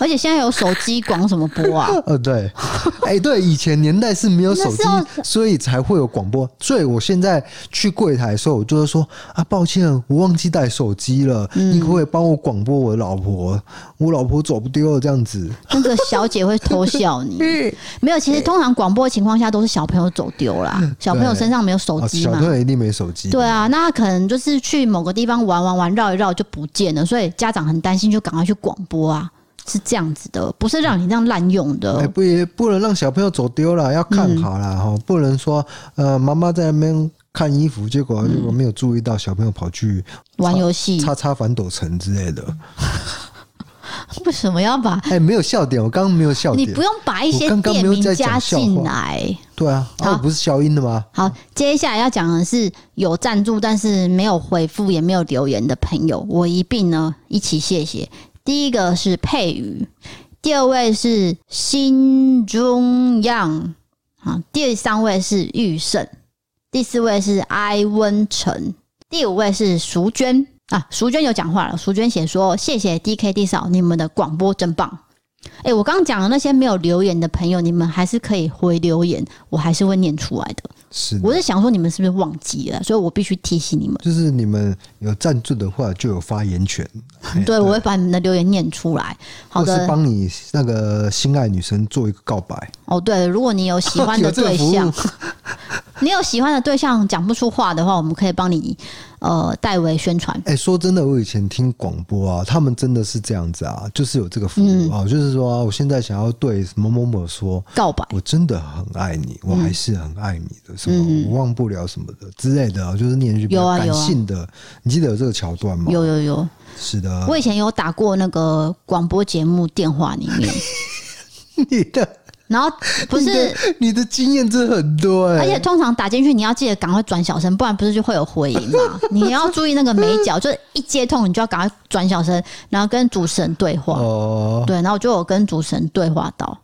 而且现在有手机广什么播啊？呃，对，哎、欸，对，以前年代是没有手机，所以才会有广播。所以我现在去柜台的时候，我就会说啊，抱歉，我忘记带手机了，嗯、你可不可以帮我广播我的老婆？我老婆走不丢了，这样子。那个小姐会偷笑你。没有，其实通常广播的情况下都是小朋友走丢啦，小朋友身上没有手机嘛，小朋友一定没手机。对啊，那他可能就是去某个地方玩玩玩，绕一绕就不见了，所以家长很担心，就赶快去广播啊。是这样子的，不是让你这样滥用的。哎、欸，不也不能让小朋友走丢了，要看好了哈、嗯，不能说呃，妈妈在那边看衣服，结果如果没有注意到小朋友跑去玩游戏，擦擦反斗城之类的。为什么要把？哎、欸，没有笑点，我刚刚没有笑点。你不用把一些店名加进来。对啊，好，不是消音的吗？好，接下来要讲的是有赞助但是没有回复也没有留言的朋友，我一并呢一起谢谢。第一个是佩瑜，第二位是新中样，啊，第三位是玉胜，第四位是埃温成，第五位是淑娟啊，淑娟有讲话了，淑娟写说：“谢谢 DKD 嫂，你们的广播真棒。”哎，我刚讲的那些没有留言的朋友，你们还是可以回留言，我还是会念出来的。是，我是想说你们是不是忘记了？所以我必须提醒你们，就是你们有赞助的话，就有发言权。对，对，我会把你们的留言念出来。好的，帮你那个心爱女生做一个告白。哦，对，如果你有喜欢的 对象，你有喜欢的对象讲不出话的话，我们可以帮你。呃，代为宣传。哎、欸，说真的，我以前听广播啊，他们真的是这样子啊，就是有这个服务啊，嗯、就是说、啊，我现在想要对某某某说告白，我真的很爱你，我还是很爱你的，什么、嗯、我忘不了什么的之类的，就是念一句比较感性的。啊啊、你记得有这个桥段吗？有有有，是的。我以前有打过那个广播节目电话里面，你的。然后不是你，你的经验真的很多哎、欸，而且通常打进去你要记得赶快转小声，不然不是就会有回音嘛？你要注意那个眉角，就是一接通你就要赶快转小声，然后跟主持人对话。哦，对，然后我就有跟主持人对话到，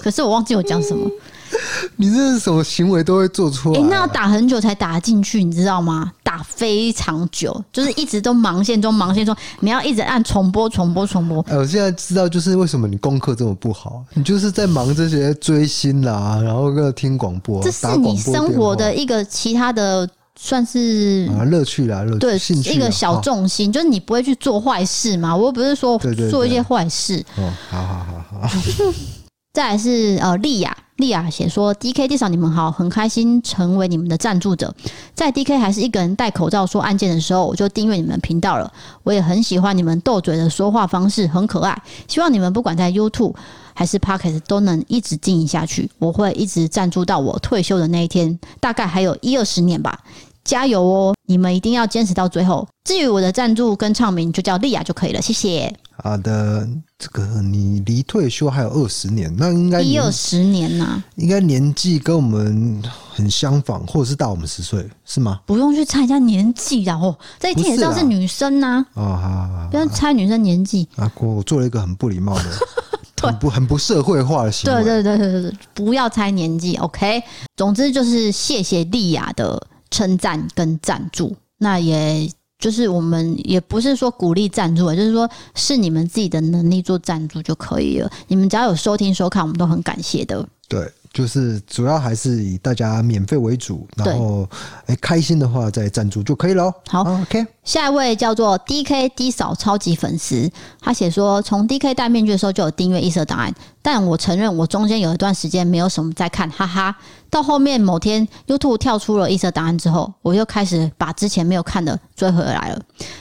可是我忘记我讲什么。你这是什么行为都会做出来？哎、欸，那要打很久才打进去，你知道吗？打非常久，就是一直都忙线中，忙线中，你要一直按重播、重播、重播。哎，我现在知道，就是为什么你功课这么不好，你就是在忙这些追星啦，然后个听广播，这是你生活的一个其他的，算是啊乐趣啦，乐趣对，兴趣一个小重心，就是你不会去做坏事嘛？我又不是说做一些坏事。哦，好好好好。再来是呃丽雅。莉亚写说：“DKD 嫂，你们好，很开心成为你们的赞助者。在 DK 还是一个人戴口罩说案件的时候，我就订阅你们频道了。我也很喜欢你们斗嘴的说话方式，很可爱。希望你们不管在 YouTube 还是 Pocket 都能一直经营下去。我会一直赞助到我退休的那一天，大概还有一二十年吧。加油哦！你们一定要坚持到最后。至于我的赞助跟唱名，就叫莉亚就可以了。谢谢。”好的，这个你离退休还有二十年，那应该一二十年呐、啊，应该年纪跟我们很相仿，或者是大我们十岁，是吗？不用去猜人家年纪啊，哦，这一听也知道是女生呐。哦，好好好，不要猜女生年纪。啊，我做了一个很不礼貌的，很不很不社会化的行为。对对对对对，不要猜年纪。OK，总之就是谢谢莉亚的称赞跟赞助，那也。就是我们也不是说鼓励赞助，就是说是你们自己的能力做赞助就可以了。你们只要有收听收看，我们都很感谢的。对。就是主要还是以大家免费为主，然后哎开心的话再赞助就可以了。好，OK。下一位叫做 DKD 嫂超级粉丝，他写说从 DK 戴面具的时候就有订阅异色档案，但我承认我中间有一段时间没有什么在看，哈哈。到后面某天 YouTube 跳出了异色档案之后，我又开始把之前没有看的追回来了。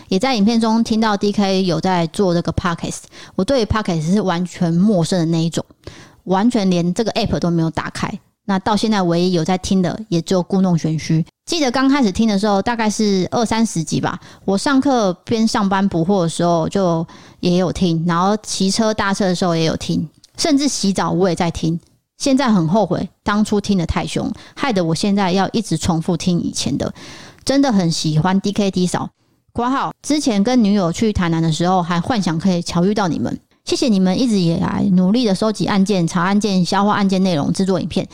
也在影片中听到 DK 有在做这个 Podcast，我对 Podcast 是完全陌生的那一种。完全连这个 app 都没有打开。那到现在唯一有在听的，也只有故弄玄虚。记得刚开始听的时候，大概是二三十集吧。我上课边上班补货的时候就也有听，然后骑车搭车的时候也有听，甚至洗澡我也在听。现在很后悔当初听得太凶，害得我现在要一直重复听以前的。真的很喜欢 DKD 嫂。括号之前跟女友去台南的时候，还幻想可以巧遇到你们。谢谢你们一直以来努力的收集案件、查案件、消化案件内容、制作影片。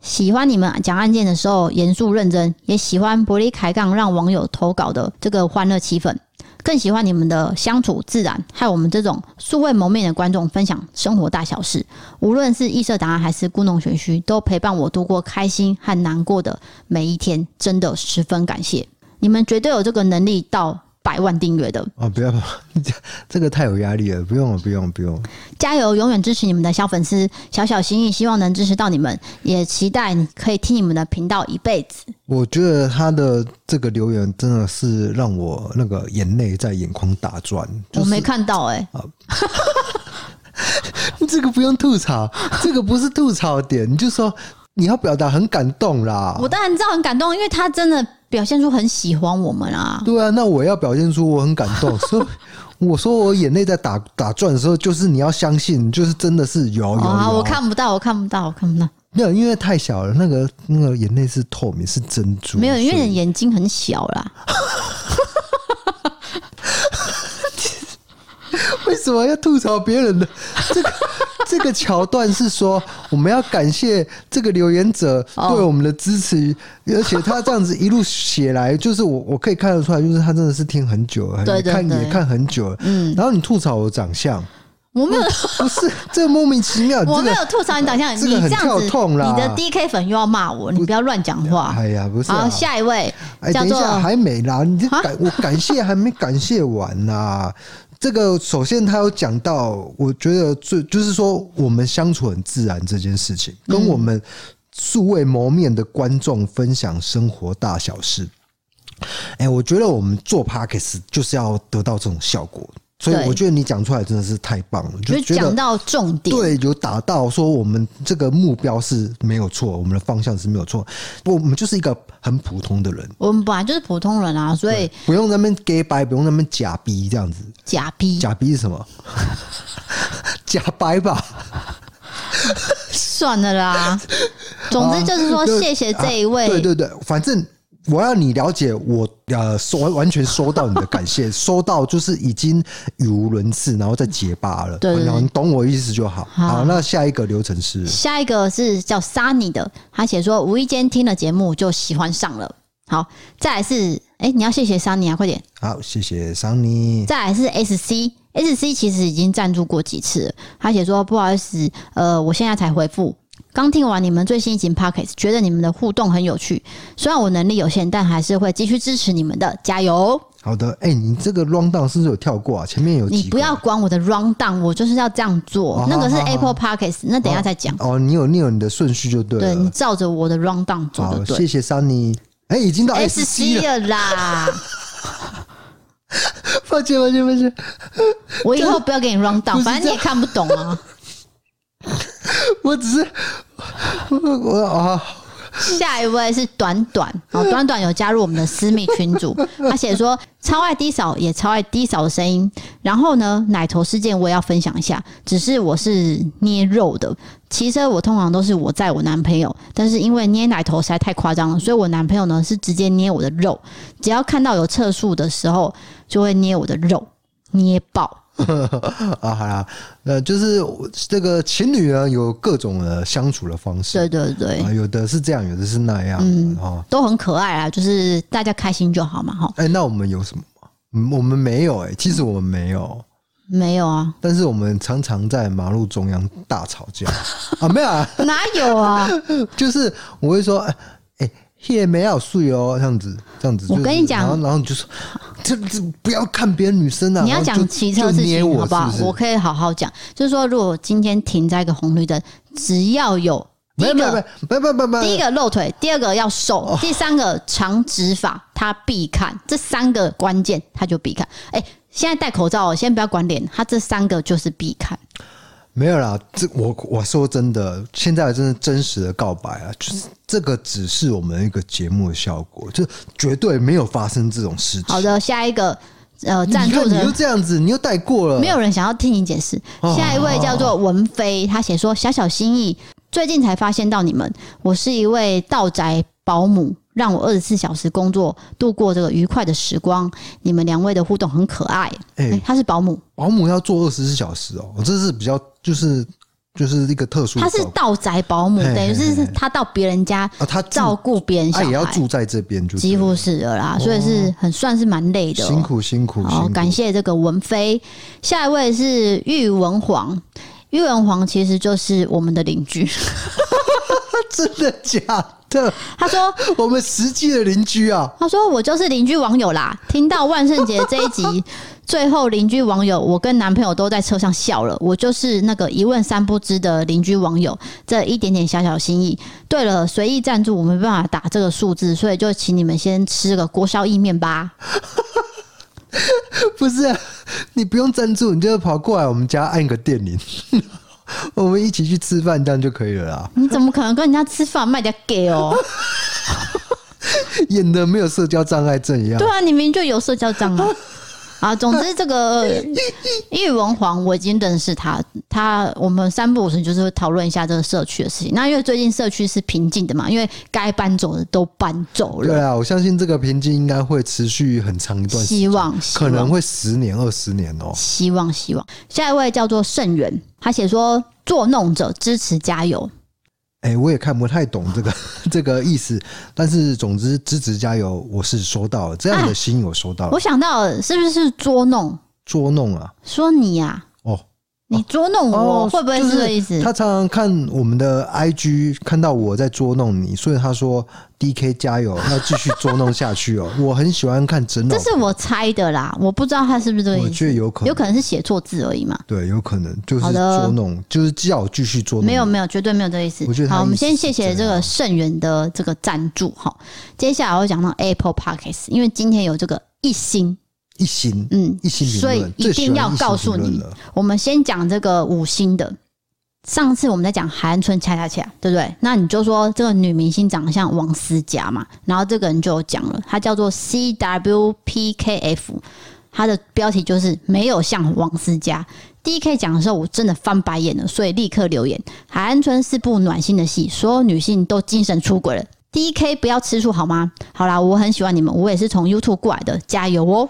喜欢你们讲案件的时候严肃认真，也喜欢玻璃开杠让网友投稿的这个欢乐气氛，更喜欢你们的相处自然，害我们这种素未谋面的观众分享生活大小事。无论是异色答案还是故弄玄虚，都陪伴我度过开心和难过的每一天，真的十分感谢你们，绝对有这个能力到。百万订阅的哦，不要，这个太有压力了，不用了，不用，不用。加油，永远支持你们的小粉丝，小小心意，希望能支持到你们，也期待你可以听你们的频道一辈子。我觉得他的这个留言真的是让我那个眼泪在眼眶打转。就是、我没看到哎、欸，这个不用吐槽，这个不是吐槽点，你就说你要表达很感动啦。我当然知道很感动，因为他真的。表现出很喜欢我们啊！对啊，那我要表现出我很感动，所以 我说我眼泪在打打转的时候，就是你要相信，就是真的是有有，有。啊，我看不到，我看不到，我看不到。没有，因为太小了，那个那个眼泪是透明，是珍珠。没有，因为你眼睛很小啦。为什么要吐槽别人的这个？这个桥段是说，我们要感谢这个留言者对我们的支持，而且他这样子一路写来，就是我我可以看得出来，就是他真的是听很久了，对对对，看也看很久了。嗯，然后你吐槽我长相，我没有，不是这个莫名其妙，我没有吐槽你长相，你这样子，你的 DK 粉又要骂我，你不要乱讲话。哎呀，不是，好，下一位，哎，等一下还没啦，你感我感谢还没感谢完呐。这个首先他有讲到，我觉得最就是说我们相处很自然这件事情，跟我们素未谋面的观众分享生活大小事。哎，我觉得我们做 Parks 就是要得到这种效果。所以我觉得你讲出来真的是太棒了，就讲到重点，对，有打到说我们这个目标是没有错，我们的方向是没有错，我们就是一个很普通的人，我们本来就是普通人啊，所以不用那么假白，不用那么假逼这样子，假逼，假逼是什么？假掰吧，算了啦，总之就是说谢谢这一位，对对对，反正。我要你了解我，呃，收完全收到你的感谢，收到就是已经语无伦次，然后再结巴了。对，然后你懂我意思就好。好，那下一个流程是，下一个是叫 Sunny 的，他写说无意间听了节目就喜欢上了。好，再来是，哎、欸，你要谢谢 Sunny 啊，快点。好，谢谢 Sunny。再来是 SC，SC 其实已经赞助过几次了，他写说不好意思，呃，我现在才回复。刚听完你们最新一集 Podcast，觉得你们的互动很有趣。虽然我能力有限，但还是会继续支持你们的，加油！好的，哎、欸，你这个 rundown 是不是有跳过啊？前面有，你不要管我的 rundown，我就是要这样做。哦、那个是 Apple Podcast，那等一下再讲。哦，你有你有你的顺序就对了。对，你照着我的 rundown 做就对。谢谢 Sunny。哎、欸，已经到 S C 了啦！抱歉，抱歉，抱歉。我以后不要给你 rundown，反正你也看不懂啊。我只是我啊，下一位是短短哦，短短有加入我们的私密群组，他写说超爱低扫，也超爱低扫的声音。然后呢，奶头事件我也要分享一下，只是我是捏肉的，骑车我通常都是我载我男朋友，但是因为捏奶头实在太夸张了，所以我男朋友呢是直接捏我的肉，只要看到有测速的时候就会捏我的肉，捏爆。啊，好啦，呃，就是这个情侣呢，有各种的相处的方式，对对对，啊、有的是这样，有的是那样，嗯，哦、都很可爱啊，就是大家开心就好嘛，哈。哎，那我们有什么？我们没有哎、欸，其实我们没有，没有啊。但是我们常常在马路中央大吵架 啊，没有啊？哪有啊？就是我会说，哎。也没有睡哦，这样子，这样子。我跟你讲，然后，然后你就说，这这不要看别人女生啊。你要讲骑车事情好不好？我可以好好讲，就是说，如果今天停在一个红绿灯，只要有第一个，第一个露腿，第二个要瘦，哦、第三个长直发，他必看。这三个关键，他就必看。哎，现在戴口罩，先不要管脸，他这三个就是必看。没有啦，这我我说真的，现在真的真实的告白啊，就是这个只是我们一个节目的效果，就绝对没有发生这种事情。好的，下一个呃，赞助人你又这样子，你又带过了，没有人想要听你解释。下一位叫做文飞，他写说小小心意，最近才发现到你们，我是一位道宅保姆。让我二十四小时工作度过这个愉快的时光。你们两位的互动很可爱。哎、欸欸，他是保姆，保姆要做二十四小时哦，这是比较就是就是一个特殊。他是到宅保姆，等于是他到别人家啊，他照顾别人小孩，他也要住在这边，就几乎是的啦，所以是很算是蛮累的、哦，辛苦辛苦。好，感谢这个文飞。下一位是玉文皇，玉文皇其实就是我们的邻居，真的假的？他说：“我们实际的邻居啊。”他说：“我就是邻居网友啦。听到万圣节这一集，最后邻居网友，我跟男朋友都在车上笑了。我就是那个一问三不知的邻居网友，这一点点小小心意。对了，随意赞助我没办法打这个数字，所以就请你们先吃个锅烧意面吧。不是、啊，你不用赞助，你就跑过来我们家按个电铃。” 我们一起去吃饭，这样就可以了啦。你怎么可能跟人家吃饭卖点给哦？演的没有社交障碍症一样。对啊，你明明就有社交障碍。啊，总之这个 玉文煌我已经认识他，他我们三不五时就是会讨论一下这个社区的事情。那因为最近社区是平静的嘛，因为该搬走的都搬走了。对啊，我相信这个平静应该会持续很长一段希望可能会十年二十年哦。希望希望。下一位叫做盛元，他写说作弄者支持加油。哎、欸，我也看不太懂这个 这个意思，但是总之支持加油，我是收到了这样的心意，我收到了。我想到了，是不是捉弄？捉弄啊？说你呀、啊？哦。你捉弄我，会不会是这个意思？他常常看我们的 IG，看到我在捉弄你，所以他说：“DK 加油，要继续捉弄下去哦。”我很喜欢看真的，这是我猜的啦，我不知道他是不是这个意思。我觉得有可能，有可能是写错字而已嘛。对，有可能就是捉弄，就是叫我继续捉弄。没有没有，绝对没有这个意思。我觉得好，我们先谢谢这个盛元的这个赞助哈。接下来我讲到 Apple Podcast，因为今天有这个一星。一心，嗯，一星评论，所以一定要告诉你，我们先讲这个五星的。上次我们在讲海岸村恰恰恰，对不对？那你就说这个女明星长得像王思佳嘛，然后这个人就有讲了，她叫做 CWPKF，她的标题就是没有像王思佳。DK 讲的时候，我真的翻白眼了，所以立刻留言：海岸村是部暖心的戏，所有女性都精神出轨了。DK 不要吃醋好吗？好啦，我很喜欢你们，我也是从 YouTube 过来的，加油哦！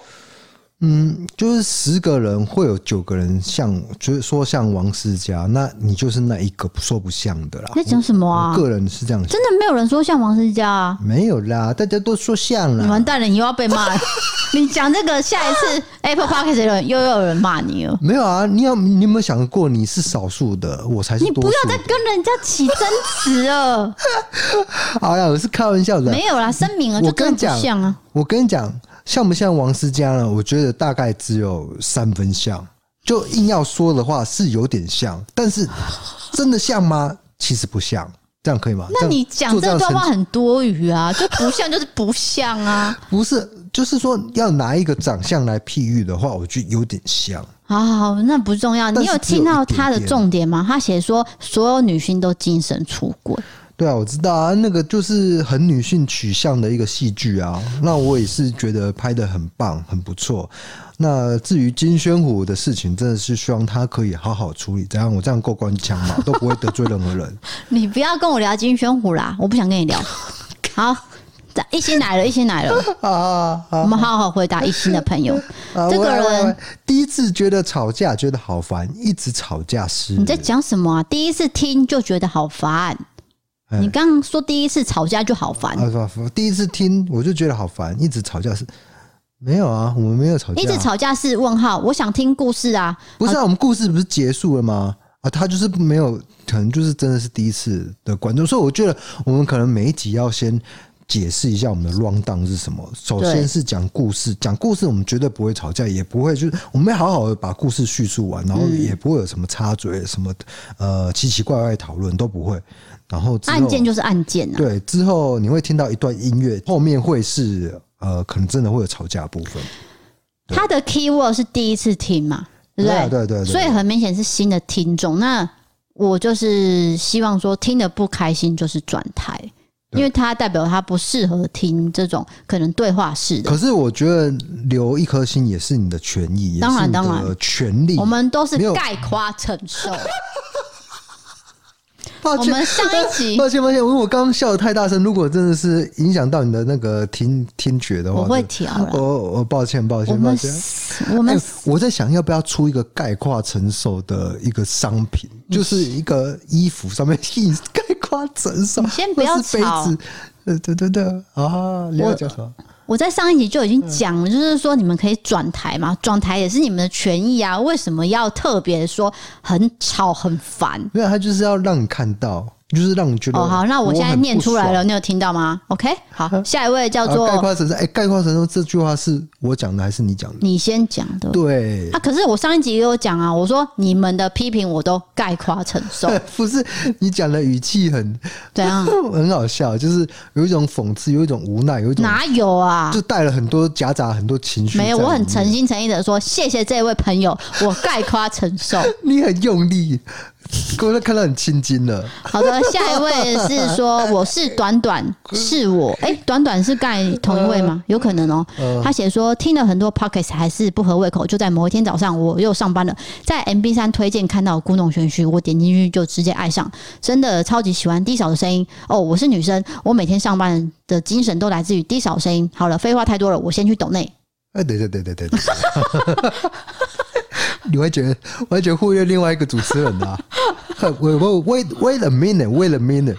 嗯，就是十个人会有九个人像，就是说像王思佳，那你就是那一个说不像的啦。在讲什么啊？个人是这样想，真的没有人说像王思佳啊？没有啦，大家都说像了。你完蛋了，你又要被骂。你讲这个，下一次 Apple Podcast 的人又有人骂你了。没有啊，你有你有没有想过，你是少数的，我才是。你不要再跟人家起争执了。好呀，我是开玩笑的。没有啦，声明啊，就跟你讲啊。我跟你讲。像不像王思佳呢？我觉得大概只有三分像，就硬要说的话是有点像，但是真的像吗？其实不像，这样可以吗？那你讲这段话很多余啊，就不像就是不像啊。不是，就是说要拿一个长相来譬喻的话，我觉得有点像。好好，那不重要。你有听到他的重点吗？他写说所有女性都精神出轨。对啊，我知道啊，那个就是很女性取向的一个戏剧啊。那我也是觉得拍的很棒，很不错。那至于金宣虎的事情，真的是希望他可以好好处理。这样我这样够官腔嘛，都不会得罪任何人。你不要跟我聊金宣虎啦，我不想跟你聊。好，一心来了，一心来了。啊，我们好好回答一心的朋友。这个人第一次觉得吵架觉得好烦，一直吵架是？你在讲什么啊？第一次听就觉得好烦。你刚刚说第一次吵架就好烦，啊，第一次听我就觉得好烦，一直吵架是没有啊，我们没有吵架，一直吵架是问号，我想听故事啊，不是啊，我们故事不是结束了吗？啊，他就是没有，可能就是真的是第一次的观众，所以我觉得我们可能每一集要先解释一下我们的 rundown 是什么。首先是讲故事，讲故事我们绝对不会吵架，也不会就是我们会好好的把故事叙述完，然后也不会有什么插嘴，什么呃奇奇怪怪讨论都不会。然后案件就是案件啊。对，之后你会听到一段音乐，后面会是呃，可能真的会有吵架的部分。他的 keyword 是第一次听嘛，对对不对？对所以很明显是新的听众。那我就是希望说，听得不开心就是转台，因为他代表他不适合听这种可能对话式的。可是我觉得留一颗心也是你的权益，当然当然权利，我们都是概括承受。抱歉，我们上一集 抱歉抱歉，因为我刚刚笑的太大声，如果真的是影响到你的那个听听觉的话，我会调。我我抱歉抱歉抱歉。我们、欸、我在想要不要出一个概括承受的一个商品，就是一个衣服上面印概括承受。你先不要吵。对对对对啊！你要讲什么？我在上一集就已经讲了，就是说你们可以转台嘛，转台也是你们的权益啊，为什么要特别说很吵很烦？没有，他就是要让你看到。就是让你觉得哦好，那我现在念出来了，你有听到吗？OK，好，下一位叫做概括承受。哎，概括承受这句话是我讲的还是你讲的？你先讲的。对。啊，可是我上一集也有讲啊，我说你们的批评我都概括承受。不是，你讲的语气很怎样？很好笑，就是有一种讽刺，有一种无奈，有一种哪有啊？就带了很多夹杂很多情绪。没有，我很诚心诚意的说，谢谢这位朋友，我概括承受。你很用力。看到很青筋了。好的，下一位是说我是短短，是我哎、欸，短短是盖同一位吗？有可能哦、喔。他写说听了很多 Podcast 还是不合胃口，就在某一天早上我又上班了，在 MB 三推荐看到故弄玄虚，我点进去就直接爱上，真的超级喜欢 D 嫂的声音哦。我是女生，我每天上班的精神都来自于 D 嫂声音。好了，废话太多了，我先去抖内。哎，对对对对对对。你会觉得，我会觉得忽略另外一个主持人啊。我我 wait wait a minute wait a minute，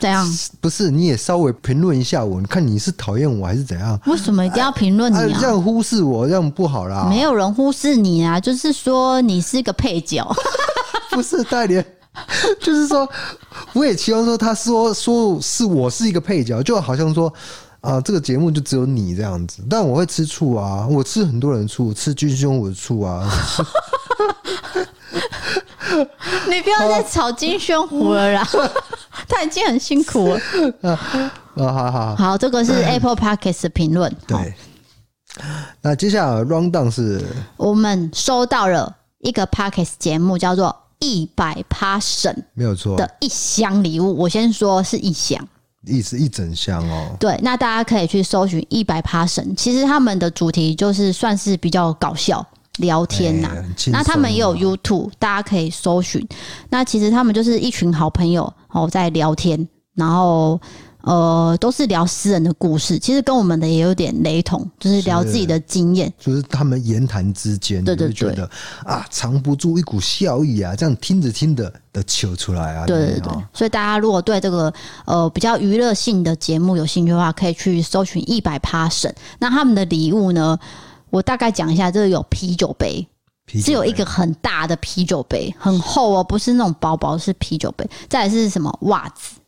怎样？不是，你也稍微评论一下我，你看你是讨厌我还是怎样？为什么一定要评论你啊？这样忽视我，这样不好啦。没有人忽视你啊，就是说你是个配角。不是大连，就是说，我也期望说，他说说是我是一个配角，就好像说。啊，这个节目就只有你这样子，但我会吃醋啊，我吃很多人醋，吃军兄我的醋啊。你不要再炒金宣虎了啦，他已经很辛苦了。啊，好好好，好，这个是 Apple Podcast 的评论。对，那接下来 Round Down 是，我们收到了一个 Podcast 节目，叫做一百 p a s s o n，没有错的一箱礼物。我先说是一箱。意思一整箱哦，对，那大家可以去搜寻一百 Passion，其实他们的主题就是算是比较搞笑聊天呐、啊欸。那他们也有 YouTube，大家可以搜寻。那其实他们就是一群好朋友哦，在聊天，然后。呃，都是聊私人的故事，其实跟我们的也有点雷同，就是聊自己的经验，就是他们言谈之间，对对对，觉得啊，藏不住一股笑意啊，这样听着听着的求出来啊，对对对，所以大家如果对这个呃比较娱乐性的节目有兴趣的话，可以去搜寻一百 Passion。那他们的礼物呢，我大概讲一下，这个有啤酒杯，是有一个很大的啤酒杯，很厚哦，不是那种薄薄，是啤酒杯。再来是什么袜子？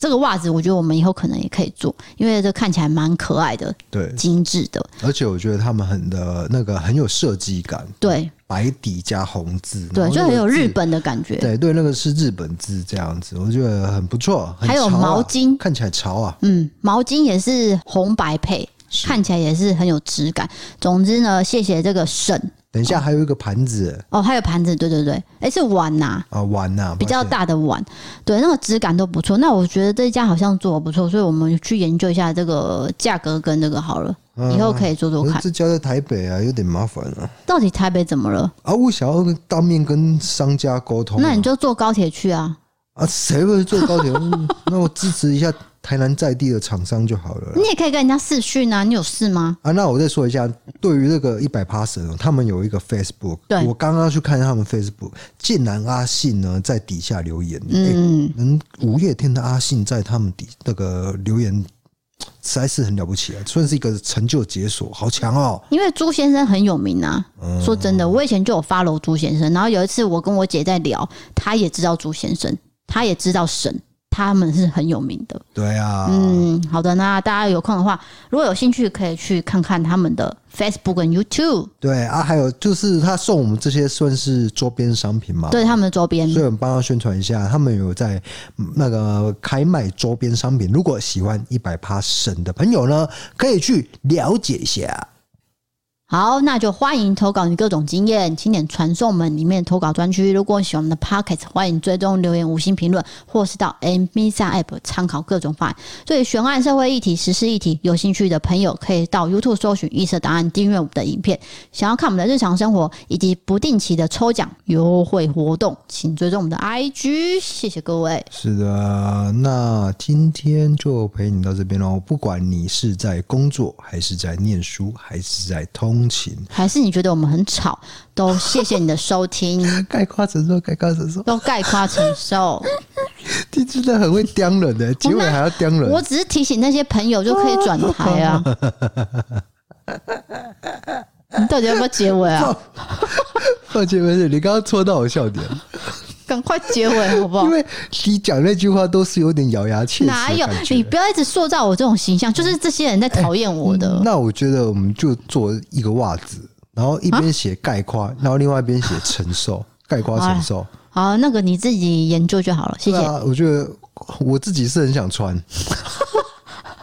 这个袜子，我觉得我们以后可能也可以做，因为这看起来蛮可爱的，对，精致的。而且我觉得他们很的那个很有设计感，对，白底加红字，对，就很有日本的感觉。对对，那个是日本字这样子，我觉得很不错。啊、还有毛巾，看起来潮啊。嗯，毛巾也是红白配，看起来也是很有质感。总之呢，谢谢这个沈。等一下，还有一个盘子哦，还有盘子，对对对，哎，是碗呐啊，碗呐，比较大的碗，对，那个质感都不错。那我觉得这家好像做的不错，所以我们去研究一下这个价格跟这个好了，以后可以做做看。这家在台北啊，有点麻烦啊。到底台北怎么了？啊，我想要当面跟商家沟通，那你就坐高铁去啊。啊，谁会坐高铁？那我支持一下。台南在地的厂商就好了。你也可以跟人家试讯啊，你有事吗？啊，那我再说一下，对于这个一百 Passion，他们有一个 Facebook，对，我刚刚去看他们 Facebook，竟然阿信呢在底下留言，嗯，能、欸、五月天的阿信在他们底那个留言，实在是很了不起啊，算是一个成就解锁，好强哦。因为朱先生很有名啊，嗯、说真的，我以前就有 follow 朱先生，然后有一次我跟我姐在聊，她也知道朱先生，她也知道沈。他们是很有名的，对啊，嗯，好的，那大家有空的话，如果有兴趣，可以去看看他们的 Facebook 跟 YouTube。对啊，还有就是他送我们这些算是周边商品嘛，对他们的周边，所以我们帮他宣传一下，他们有在那个开卖周边商品，如果喜欢一百趴省的朋友呢，可以去了解一下。好，那就欢迎投稿你各种经验，请点传送门里面投稿专区。如果喜欢我们的 Pocket，欢迎追踪留言、五星评论，或是到 MB3 App 参考各种方案。对悬案、社会议题、时事议题有兴趣的朋友，可以到 YouTube 搜寻“预测答案”，订阅我们的影片。想要看我们的日常生活以及不定期的抽奖优惠活动，请追踪我们的 IG。谢谢各位。是的，那今天就陪你到这边喽。不管你是在工作，还是在念书，还是在通。还是你觉得我们很吵？都谢谢你的收听，概括承受，概括承受，都概括承受。你真的很会刁人的，结尾还要刁人。我只是提醒那些朋友就可以转台啊。你到底要不要结尾啊？抱 歉，没事，你刚刚戳到我笑点。赶快结尾好不好？因为你讲那句话都是有点咬牙切齿。哪有？你不要一直塑造我这种形象，就是这些人在讨厌我的、欸。那我觉得我们就做一个袜子，然后一边写概括，啊、然后另外一边写承受，概括承受。好，那个你自己研究就好了。谢谢。啊、我觉得我自己是很想穿。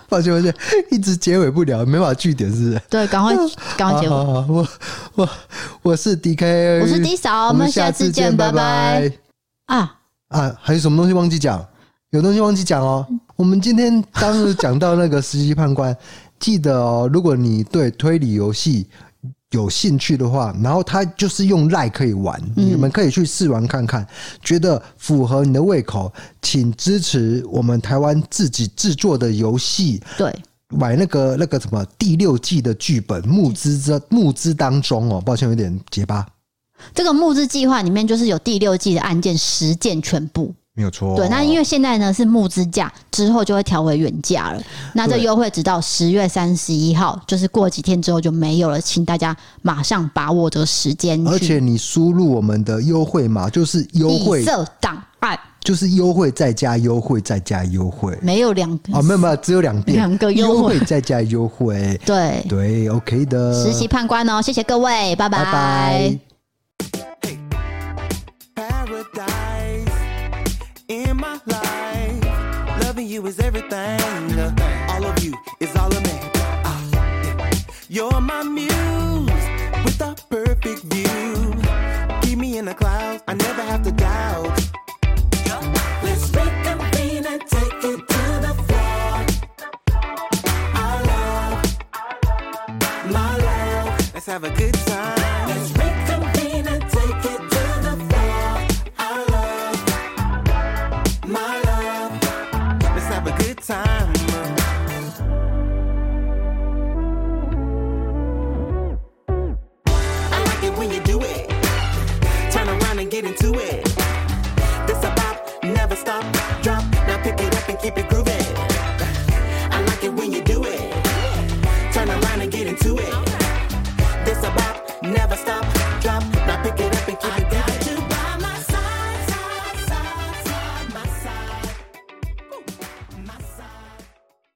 抱歉，抱歉，一直结尾不了，没法据点，是不是？对，赶快，赶快结尾。好好好，我我我是 DK，我是 D 嫂，我们下次见，拜拜。啊啊！还有什么东西忘记讲？有东西忘记讲哦。我们今天当时讲到那个实习判官，记得哦。如果你对推理游戏有兴趣的话，然后它就是用赖可以玩，你们可以去试玩看看，觉得符合你的胃口，请支持我们台湾自己制作的游戏。对，买那个那个什么第六季的剧本募资这募资当中哦，抱歉有点结巴。这个募资计划里面就是有第六季的案件十件全部，没有错。对，那因为现在呢是募资价，之后就会调回原价了。那这优惠直到十月三十一号，就是过几天之后就没有了，请大家马上把握这个时间。而且你输入我们的优惠码，就是优惠色档案，就是优惠再加优惠再加优惠，没有两个啊，没有没有，只有两遍，两个优惠再加优惠，对对，OK 的。实习判官哦，谢谢各位，拜拜。拜拜。paradise in my life. Loving you is everything. All of you is all of me. Oh, yeah. You're my muse with a perfect view. Keep me in the clouds. I never have to doubt. Let's reconvene and take it to the floor. Our love, my love. Let's have a good keep it grooving.